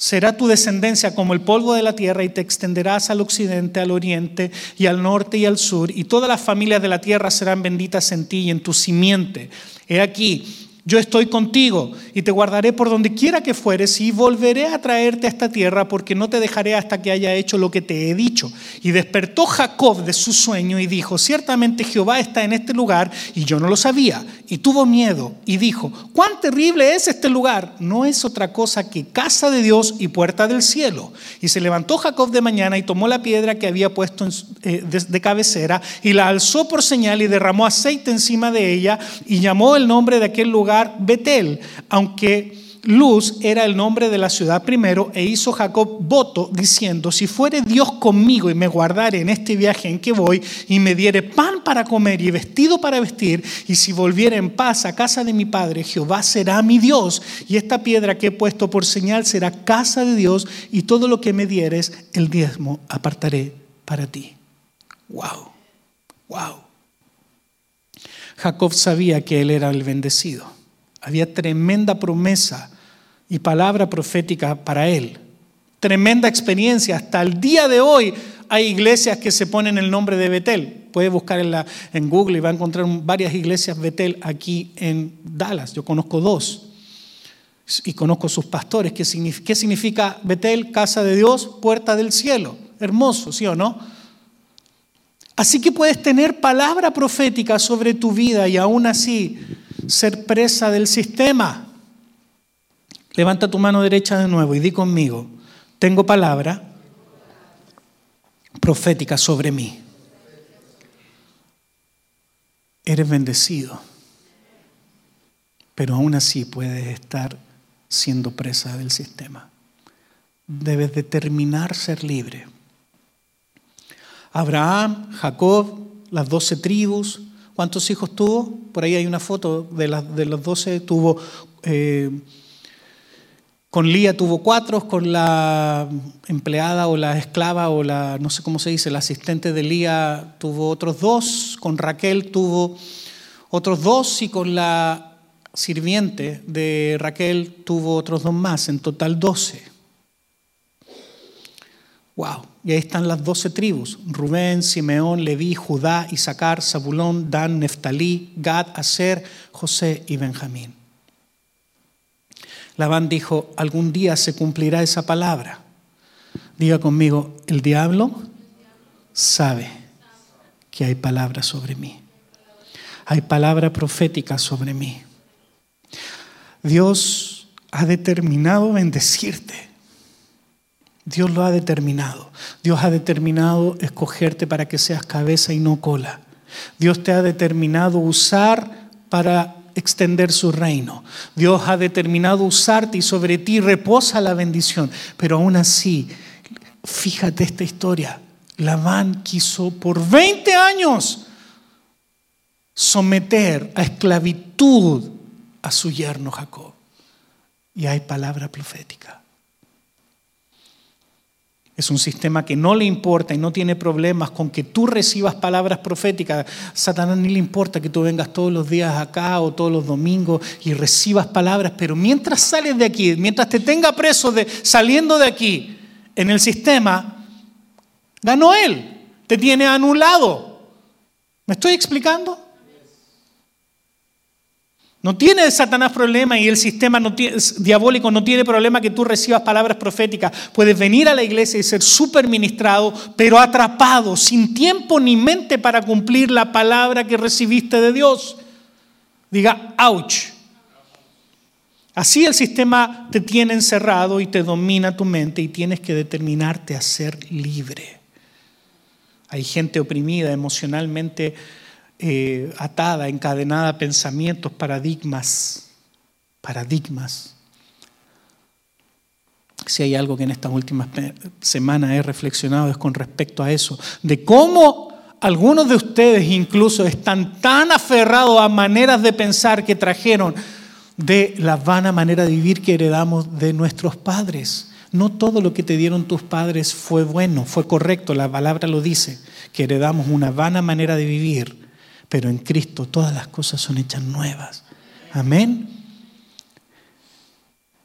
Será tu descendencia como el polvo de la tierra y te extenderás al occidente, al oriente y al norte y al sur, y todas las familias de la tierra serán benditas en ti y en tu simiente. He aquí, yo estoy contigo y te guardaré por donde quiera que fueres y volveré a traerte a esta tierra porque no te dejaré hasta que haya hecho lo que te he dicho. Y despertó Jacob de su sueño y dijo, ciertamente Jehová está en este lugar y yo no lo sabía. Y tuvo miedo y dijo, cuán terrible es este lugar. No es otra cosa que casa de Dios y puerta del cielo. Y se levantó Jacob de mañana y tomó la piedra que había puesto eh, de cabecera y la alzó por señal y derramó aceite encima de ella y llamó el nombre de aquel lugar Betel, aunque Luz era el nombre de la ciudad primero, e hizo Jacob voto diciendo, si fuere Dios conmigo y me guardare en este viaje en que voy, y me diere pan para comer y vestido para vestir, y si volviere en paz a casa de mi padre, Jehová será mi Dios, y esta piedra que he puesto por señal será casa de Dios, y todo lo que me dieres, el diezmo apartaré para ti. Wow, wow. Jacob sabía que él era el bendecido. Había tremenda promesa y palabra profética para él. Tremenda experiencia. Hasta el día de hoy hay iglesias que se ponen el nombre de Betel. Puede buscar en, Google y va a encontrar varias iglesias Betel aquí en Dallas. Yo conozco dos. Y conozco sus pastores. ¿Qué significa, ¿Qué significa Betel? Casa de Dios, puerta del cielo. Hermoso, ¿sí o no? Así que puedes tener palabra profética sobre tu vida y aún así ser presa del sistema. Levanta tu mano derecha de nuevo y di conmigo, tengo palabra profética sobre mí. Eres bendecido, pero aún así puedes estar siendo presa del sistema. Debes determinar ser libre. Abraham, Jacob, las doce tribus, ¿Cuántos hijos tuvo? Por ahí hay una foto de, de los doce. Tuvo, eh, con Lía tuvo cuatro, con la empleada o la esclava o la, no sé cómo se dice, la asistente de Lía tuvo otros dos, con Raquel tuvo otros dos y con la sirviente de Raquel tuvo otros dos más, en total doce. Wow, y ahí están las doce tribus, Rubén, Simeón, Leví, Judá, Isaacar, Zabulón, Dan, Neftalí, Gad, Aser, José y Benjamín. Labán dijo, algún día se cumplirá esa palabra. Diga conmigo, el diablo sabe que hay palabra sobre mí. Hay palabra profética sobre mí. Dios ha determinado bendecirte. Dios lo ha determinado. Dios ha determinado escogerte para que seas cabeza y no cola. Dios te ha determinado usar para extender su reino. Dios ha determinado usarte y sobre ti reposa la bendición. Pero aún así, fíjate esta historia. Labán quiso por 20 años someter a esclavitud a su yerno Jacob. Y hay palabra profética. Es un sistema que no le importa y no tiene problemas con que tú recibas palabras proféticas. Satanás ni le importa que tú vengas todos los días acá o todos los domingos y recibas palabras, pero mientras sales de aquí, mientras te tenga preso de, saliendo de aquí en el sistema, ganó él, te tiene anulado. ¿Me estoy explicando? No tiene Satanás problema y el sistema diabólico no tiene problema que tú recibas palabras proféticas. Puedes venir a la iglesia y ser súper ministrado, pero atrapado, sin tiempo ni mente para cumplir la palabra que recibiste de Dios. Diga, ouch. Así el sistema te tiene encerrado y te domina tu mente y tienes que determinarte a ser libre. Hay gente oprimida emocionalmente eh, atada, encadenada a pensamientos, paradigmas, paradigmas. Si hay algo que en estas últimas semanas he reflexionado es con respecto a eso, de cómo algunos de ustedes incluso están tan aferrados a maneras de pensar que trajeron de la vana manera de vivir que heredamos de nuestros padres. No todo lo que te dieron tus padres fue bueno, fue correcto, la palabra lo dice, que heredamos una vana manera de vivir pero en Cristo todas las cosas son hechas nuevas. Amén.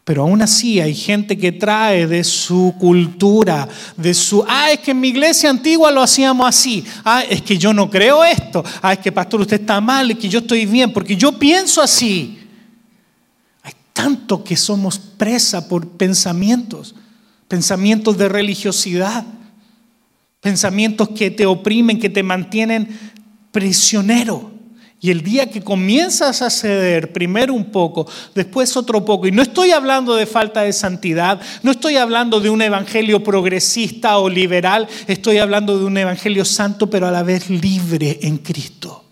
Pero aún así hay gente que trae de su cultura, de su, ah, es que en mi iglesia antigua lo hacíamos así, ah, es que yo no creo esto, ah, es que pastor usted está mal, es que yo estoy bien, porque yo pienso así. Hay tanto que somos presa por pensamientos, pensamientos de religiosidad, pensamientos que te oprimen, que te mantienen prisionero. Y el día que comienzas a ceder, primero un poco, después otro poco, y no estoy hablando de falta de santidad, no estoy hablando de un evangelio progresista o liberal, estoy hablando de un evangelio santo, pero a la vez libre en Cristo.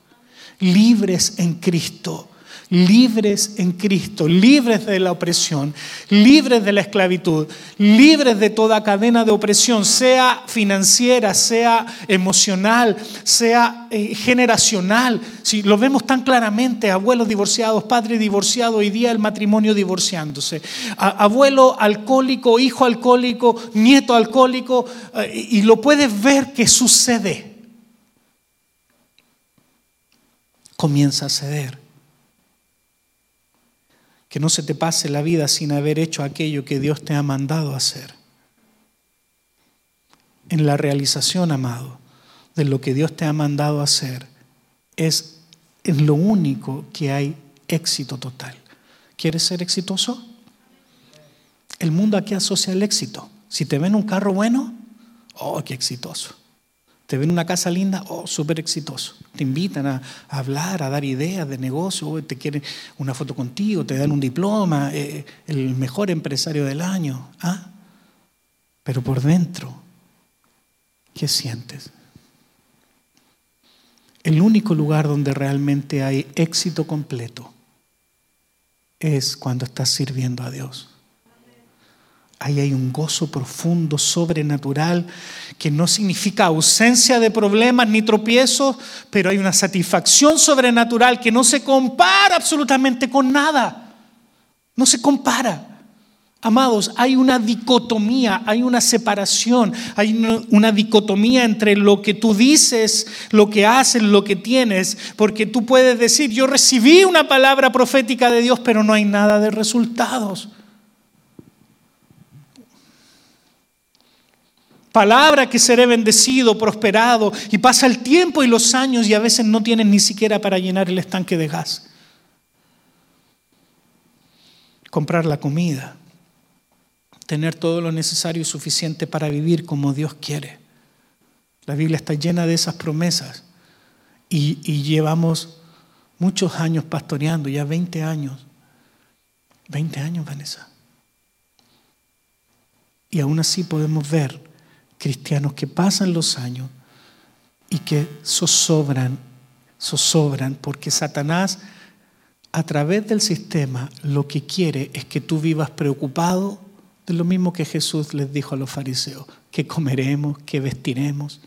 Libres en Cristo libres en Cristo, libres de la opresión, libres de la esclavitud, libres de toda cadena de opresión, sea financiera, sea emocional, sea eh, generacional. Si lo vemos tan claramente, abuelos divorciados, padre divorciado, hoy día el matrimonio divorciándose, abuelo alcohólico, hijo alcohólico, nieto alcohólico, eh, y lo puedes ver que sucede. Comienza a ceder que no se te pase la vida sin haber hecho aquello que Dios te ha mandado hacer. En la realización, amado, de lo que Dios te ha mandado hacer, es en lo único que hay éxito total. ¿Quieres ser exitoso? El mundo aquí asocia el éxito. Si te ven un carro bueno, oh, qué exitoso. Te ven una casa linda, oh, súper exitoso. Te invitan a, hablar, a dar ideas de negocio, oh, te quieren una foto contigo, te dan un diploma, eh, el mejor empresario del año. ¿ah? Pero por dentro, ¿qué sientes? El único lugar donde realmente hay éxito completo es cuando estás sirviendo a Dios. Ahí hay un gozo profundo, sobrenatural, que no significa ausencia de problemas ni tropiezos, pero hay una satisfacción sobrenatural que no se compara absolutamente con nada. No se compara. Amados, hay una dicotomía, hay una separación, hay una, dicotomía entre lo que tú dices, lo que haces, lo que tienes, porque tú puedes decir, yo recibí una palabra profética de Dios, pero no hay nada de resultados. Palabra que seré bendecido, prosperado, y pasa el tiempo y los años y a veces no tienes ni siquiera para llenar el estanque de gas. Comprar la comida tener todo lo necesario y suficiente para vivir como Dios quiere. La Biblia está llena de esas promesas y, llevamos muchos años pastoreando, ya 20 años. 20 años, Vanessa. Y aún así podemos ver cristianos que pasan los años y que zozobran, zozobran, porque Satanás a través del sistema lo que quiere es que tú vivas preocupado es lo mismo que Jesús les dijo a los fariseos, que comeremos, que vestiremos.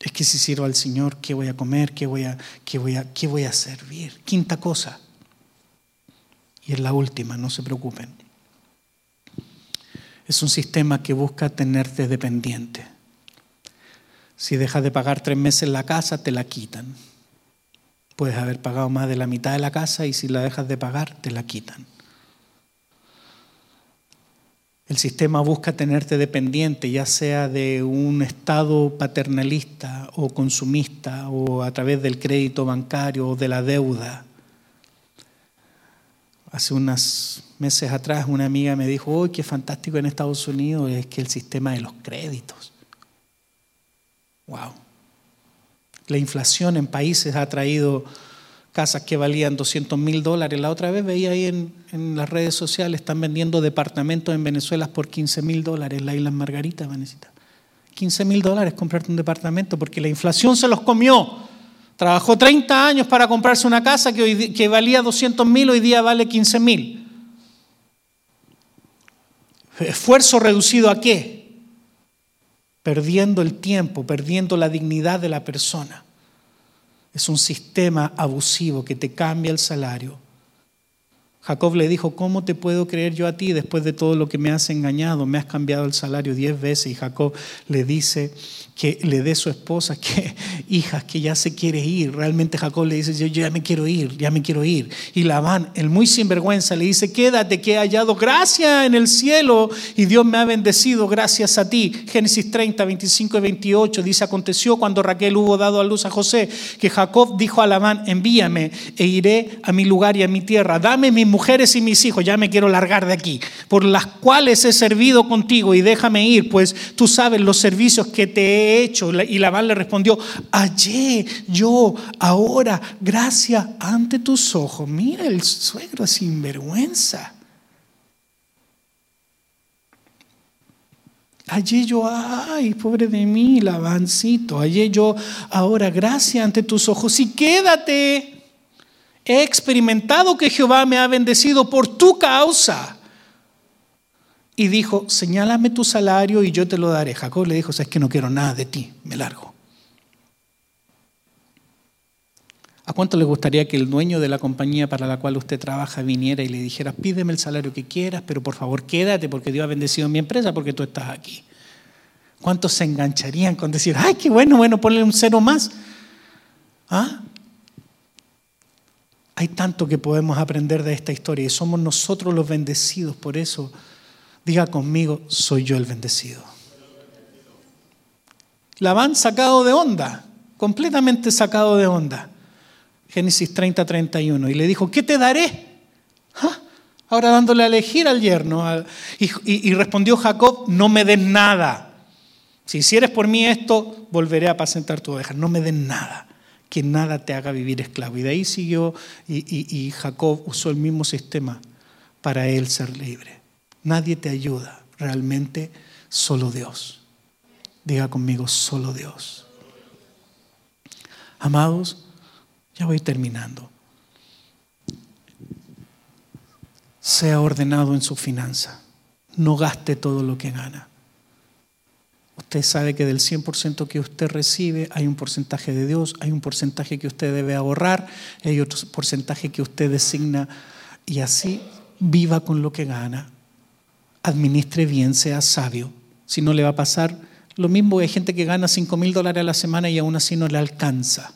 Es que si sirvo al Señor, ¿qué voy a comer? ¿Qué voy a, qué voy a, qué voy a servir? Quinta cosa. Y es la última, no se preocupen. Es un sistema que busca tenerte dependiente. Si dejas de pagar tres meses la casa, te la quitan. Puedes haber pagado más de la mitad de la casa y si la dejas de pagar, te la quitan. El sistema busca tenerte dependiente, ya sea de un estado paternalista o consumista o a través del crédito bancario o de la deuda. Hace unos meses atrás una amiga me dijo, ¡oh, qué fantástico en Estados Unidos es que el sistema de los créditos! ¡Wow! La inflación en países ha traído casas que valían 200 mil dólares. La otra vez veía ahí en, las redes sociales, están vendiendo departamentos en Venezuela por 15 mil dólares, la isla Margarita, Vanesita. 15 mil dólares comprarte un departamento porque la inflación se los comió. Trabajó 30 años para comprarse una casa que, hoy, que valía 200 mil, hoy día vale 15 mil. ¿Esfuerzo reducido a qué? Perdiendo el tiempo, perdiendo la dignidad de la persona. Es un sistema abusivo que te cambia el salario. Jacob le dijo, ¿cómo te puedo creer yo a ti después de todo lo que me has engañado? Me has cambiado el salario diez veces. Y Jacob le dice, que le dé su esposa, que hijas, que ya se quiere ir. Realmente Jacob le dice, yo, ya me quiero ir, ya me quiero ir. Y Labán, el muy sinvergüenza, le dice, quédate, que he hallado gracia en el cielo y Dios me ha bendecido gracias a ti. Génesis 30, 25 y 28 dice, aconteció cuando Raquel hubo dado a luz a José, que Jacob dijo a Labán, envíame e iré a mi lugar y a mi tierra. Dame mis mujeres y mis hijos, ya me quiero largar de aquí, por las cuales he servido contigo y déjame ir, pues tú sabes los servicios que te he hecho? Y Labán le respondió, hallé yo ahora gracia ante tus ojos. Mira el suegro sin vergüenza. Hallé yo, ay, pobre de mí, Labancito, hallé yo ahora gracia ante tus ojos y quédate. He experimentado que Jehová me ha bendecido por tu causa y dijo, señálame tu salario y yo te lo daré. Jacob le dijo, es que no quiero nada de ti, me largo. ¿A cuánto le gustaría que el dueño de la compañía para la cual usted trabaja viniera y le dijera, pídeme el salario que quieras, pero por favor quédate porque Dios ha bendecido mi empresa porque tú estás aquí? ¿Cuántos se engancharían con decir, ay, qué bueno, bueno, ponle un cero más? ¿Ah? Hay tanto que podemos aprender de esta historia y somos nosotros los bendecidos por eso Diga conmigo, soy yo el bendecido. La van sacado de onda, completamente sacado de onda. Génesis 30, 31. Y le dijo, ¿qué te daré? ¿Ah? Ahora dándole a elegir al yerno. Y, respondió Jacob, no me den nada. Si hicieres por mí esto, volveré a apacentar tu oveja. No me den nada. Que nada te haga vivir esclavo. Y de ahí siguió y Jacob usó el mismo sistema para él ser libre. Nadie te ayuda, realmente solo Dios. Diga conmigo, solo Dios. Amados, ya voy terminando. Sea ordenado en su finanza. No gaste todo lo que gana. Usted sabe que del 100% que usted recibe hay un porcentaje de Dios, hay un porcentaje que usted debe ahorrar, hay otro porcentaje que usted designa y así viva con lo que gana, administre bien, sea sabio. Si no le va a pasar lo mismo, hay gente que gana 5 mil dólares a la semana y aún así no le alcanza.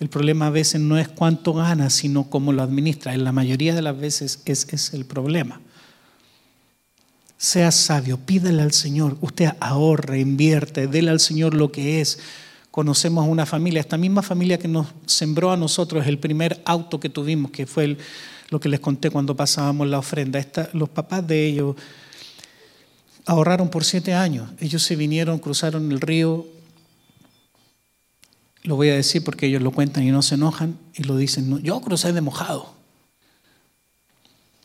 El problema a veces no es cuánto gana, sino cómo lo administra. En la mayoría de las veces ese es el problema. Sea sabio, pídele al Señor. Usted ahorre, invierte, déle al Señor lo que es. Conocemos una familia, esta misma familia que nos sembró a nosotros el primer auto que tuvimos, que fue lo que les conté cuando pasábamos la ofrenda. los papás de ellos ahorraron por siete años. Ellos se vinieron, cruzaron el río, lo voy a decir porque ellos lo cuentan y no se enojan y lo dicen, yo crucé de mojado.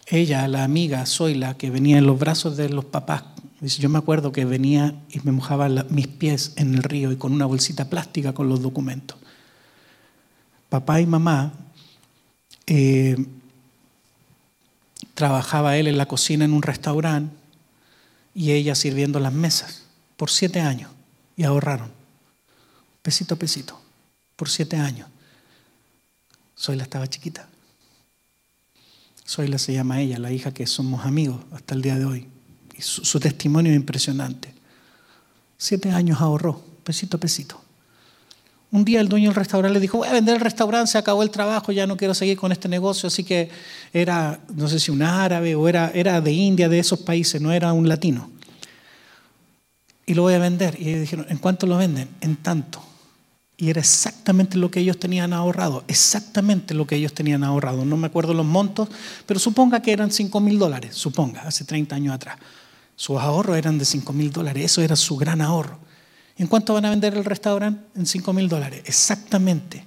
Ella, la amiga Zoila, que venía en los brazos de los papás, yo me acuerdo que venía y me mojaba mis pies en el río y con una bolsita plástica con los documentos. Papá y mamá, eh, trabajaba él en la cocina en un restaurante y ella sirviendo las mesas por siete años y ahorraron, pesito a pesito por siete años. Zoila estaba chiquita. Zoila se llama ella, la hija que somos amigos hasta el día de hoy. Y su, testimonio es impresionante. Siete años ahorró, pesito a pesito. Un día el dueño del restaurante le dijo, voy a vender el restaurante, se acabó el trabajo, ya no quiero seguir con este negocio. Así que era, no sé si un árabe o era, era de India, de esos países, no era un latino. Y lo voy a vender. Y ellos dijeron, ¿en cuánto lo venden? En tanto. Y era exactamente lo que ellos tenían ahorrado, exactamente lo que ellos tenían ahorrado. No me acuerdo los montos, pero suponga que eran 5 mil dólares, suponga, hace 30 años atrás. Sus ahorros eran de 5 mil dólares, eso era su gran ahorro. ¿En cuánto van a vender el restaurante? En 5 mil dólares, exactamente.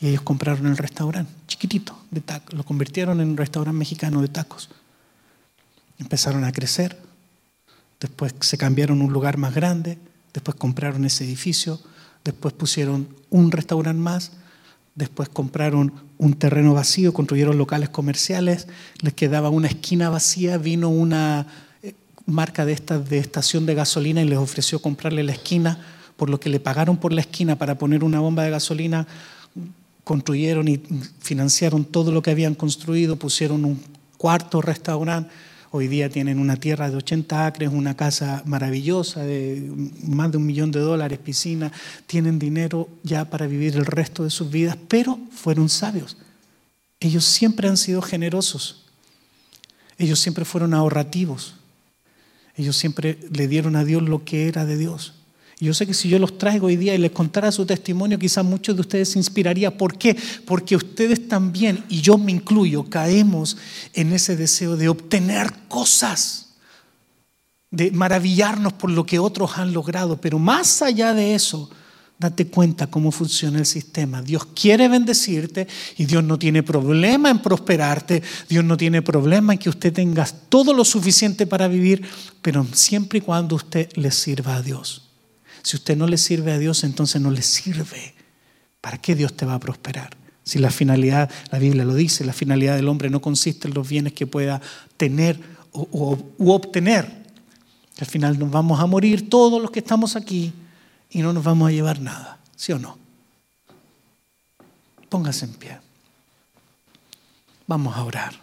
Y ellos compraron el restaurante, chiquitito, de tacos, lo convirtieron en un restaurante mexicano de tacos. Empezaron a crecer, después se cambiaron a un lugar más grande, después compraron ese edificio después pusieron un restaurante más, después compraron un terreno vacío, construyeron locales comerciales, les quedaba una esquina vacía, vino una eh, marca de estas de estación de gasolina y les ofreció comprarle la esquina, por lo que le pagaron por la esquina para poner una bomba de gasolina, construyeron y financiaron todo lo que habían construido, pusieron un cuarto restaurante Hoy día tienen una tierra de 80 acres, una casa maravillosa de más de un millón de dólares, piscina, tienen dinero ya para vivir el resto de sus vidas, pero fueron sabios. Ellos siempre han sido generosos. Ellos siempre fueron ahorrativos. Ellos siempre le dieron a Dios lo que era de Dios. Yo sé que si yo los traigo hoy día y les contara su testimonio, quizás muchos de ustedes se inspiraría. ¿Por qué? Porque ustedes también, y yo me incluyo, caemos en ese deseo de obtener cosas, de maravillarnos por lo que otros han logrado. Pero más allá de eso, date cuenta cómo funciona el sistema. Dios quiere bendecirte y Dios no tiene problema en prosperarte. Dios no tiene problema en que usted tenga todo lo suficiente para vivir, pero siempre y cuando usted le sirva a Dios. Si usted no le sirve a Dios, entonces no le sirve. ¿Para qué Dios te va a prosperar? Si la finalidad, la Biblia lo dice, la finalidad del hombre no consiste en los bienes que pueda tener o, u obtener. Al final nos vamos a morir todos los que estamos aquí y no nos vamos a llevar nada. ¿Sí o no? Póngase en pie. Vamos a orar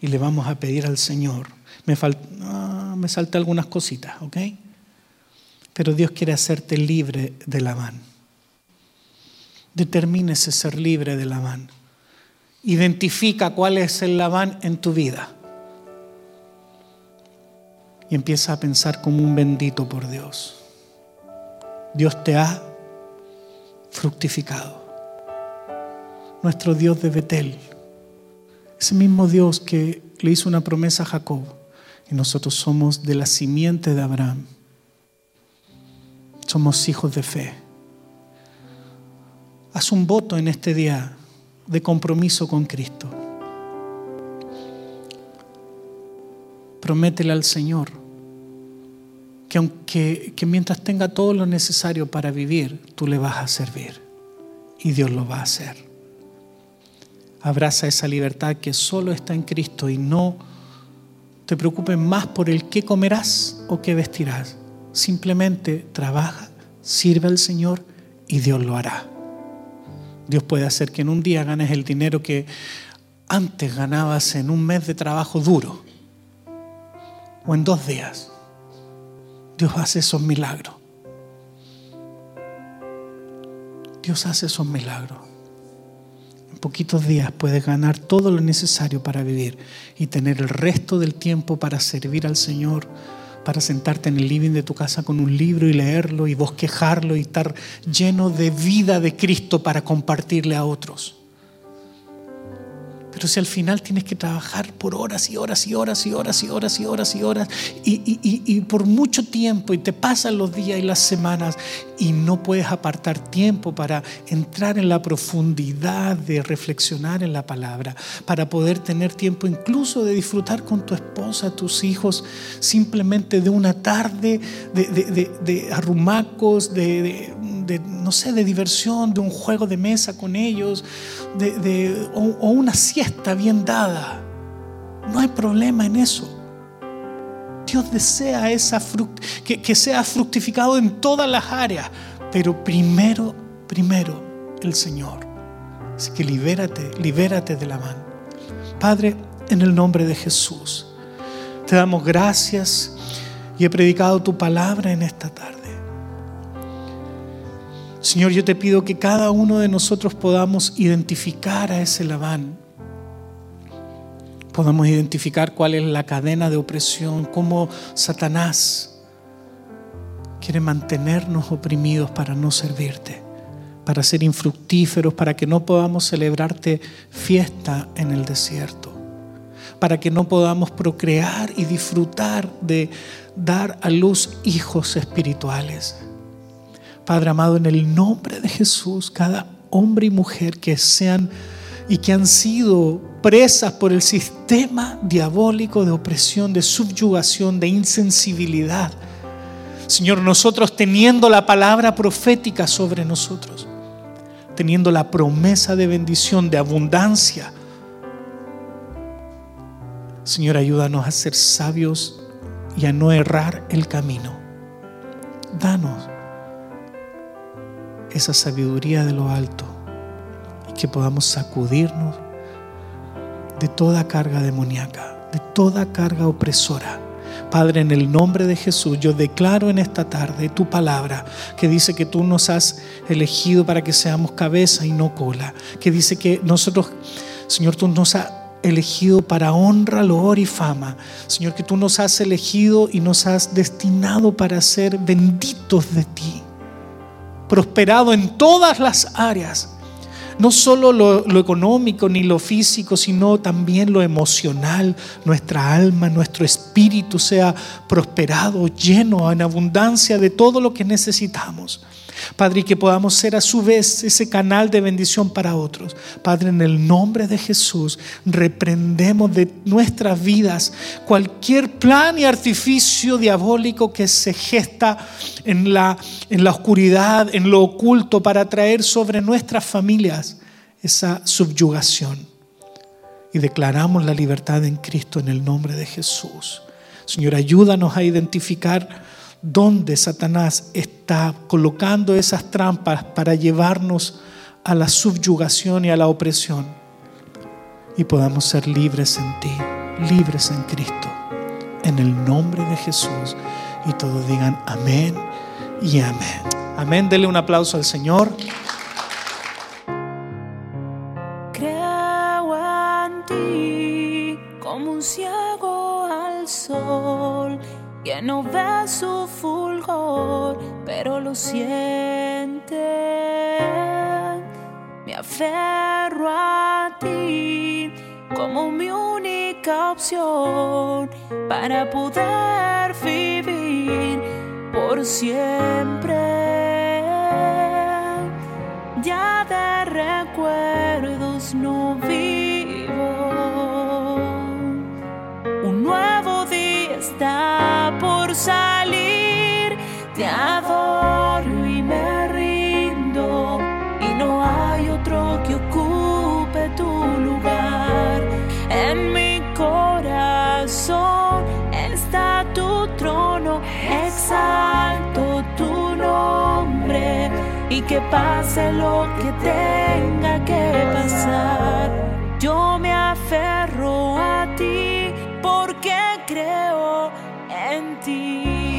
y le vamos a pedir al Señor. Me, falta, ah, me salté algunas cositas, ¿ok? Pero Dios quiere hacerte libre de la van. Determínese ser libre de la. Identifica cuál es el laván en tu vida. Y empieza a pensar como un bendito por Dios. Dios te ha fructificado. Nuestro Dios de Betel. Ese mismo Dios que le hizo una promesa a Jacob. Y nosotros somos de la simiente de Abraham somos hijos de fe. Haz un voto en este día de compromiso con Cristo. Prométele al Señor que aunque que mientras tenga todo lo necesario para vivir, tú le vas a servir y Dios lo va a hacer. Abraza esa libertad que solo está en Cristo y no te preocupes más por el qué comerás o qué vestirás. Simplemente trabaja, sirve al Señor y Dios lo hará. Dios puede hacer que en un día ganes el dinero que antes ganabas en un mes de trabajo duro o en dos días. Dios hace esos milagros. Dios hace esos milagros. En poquitos días puedes ganar todo lo necesario para vivir y tener el resto del tiempo para servir al Señor, para sentarte en el living de tu casa con un libro y leerlo y bosquejarlo y estar lleno de vida de Cristo para compartirle a otros. Pero si al final tienes que trabajar por horas y horas y horas y horas y horas y horas y horas y, por mucho tiempo y te pasan los días y las semanas y no puedes apartar tiempo para entrar en la profundidad de reflexionar en la palabra, para poder tener tiempo incluso de disfrutar con tu esposa, tus hijos, simplemente de una tarde de, arrumacos, de, no sé, de diversión, de un juego de mesa con ellos, de, o, o una siesta bien dada. No hay problema en eso. Dios desea esa que, que sea fructificado en todas las áreas, pero primero, primero el Señor. Así que libérate, libérate de la mano. Padre, en el nombre de Jesús, te damos gracias y he predicado tu palabra en esta tarde. Señor, yo te pido que cada uno de nosotros podamos identificar a ese Labán podamos identificar cuál es la cadena de opresión, cómo Satanás quiere mantenernos oprimidos para no servirte, para ser infructíferos, para que no podamos celebrarte fiesta en el desierto, para que no podamos procrear y disfrutar de dar a luz hijos espirituales. Padre amado, en el nombre de Jesús, cada hombre y mujer que sean y que han sido presas por el sistema diabólico de opresión, de subyugación, de insensibilidad. Señor, nosotros teniendo la palabra profética sobre nosotros, teniendo la promesa de bendición, de abundancia. Señor, ayúdanos a ser sabios y a no errar el camino. Danos esa sabiduría de lo alto que podamos sacudirnos de toda carga demoníaca, de toda carga opresora. Padre, en el nombre de Jesús, yo declaro en esta tarde tu palabra que dice que tú nos has elegido para que seamos cabeza y no cola, que dice que nosotros, Señor, tú nos has elegido para honra, loor y fama. Señor, que tú nos has elegido y nos has destinado para ser benditos de ti, prosperado en todas las áreas no solo lo, económico ni lo físico, sino también lo emocional, nuestra alma, nuestro espíritu sea prosperado, lleno en abundancia de todo lo que necesitamos. Padre, y que podamos ser a su vez ese canal de bendición para otros. Padre, en el nombre de Jesús, reprendemos de nuestras vidas cualquier plan y artificio diabólico que se gesta en la, en la oscuridad, en lo oculto, para traer sobre nuestras familias esa subyugación. Y declaramos la libertad en Cristo en el nombre de Jesús. Señor, ayúdanos a identificar dónde Satanás está colocando esas trampas para llevarnos a la subyugación y a la opresión y podamos ser libres en ti, libres en Cristo, en el nombre de Jesús. Y todos digan amén y amén. Amén, dele un aplauso al Señor. Creo en ti como un ciego al sol que no ve su fulgor, pero lo siente. Me aferro a ti como mi única opción para poder vivir por siempre. Ya de recuerdos no vivo. Un nuevo día está salir, te adoro y me rindo, y no hay otro que ocupe tu lugar. En mi corazón está tu trono, exalto tu nombre, y que pase lo que tenga que pasar. Yo me aferro a ti porque creo en.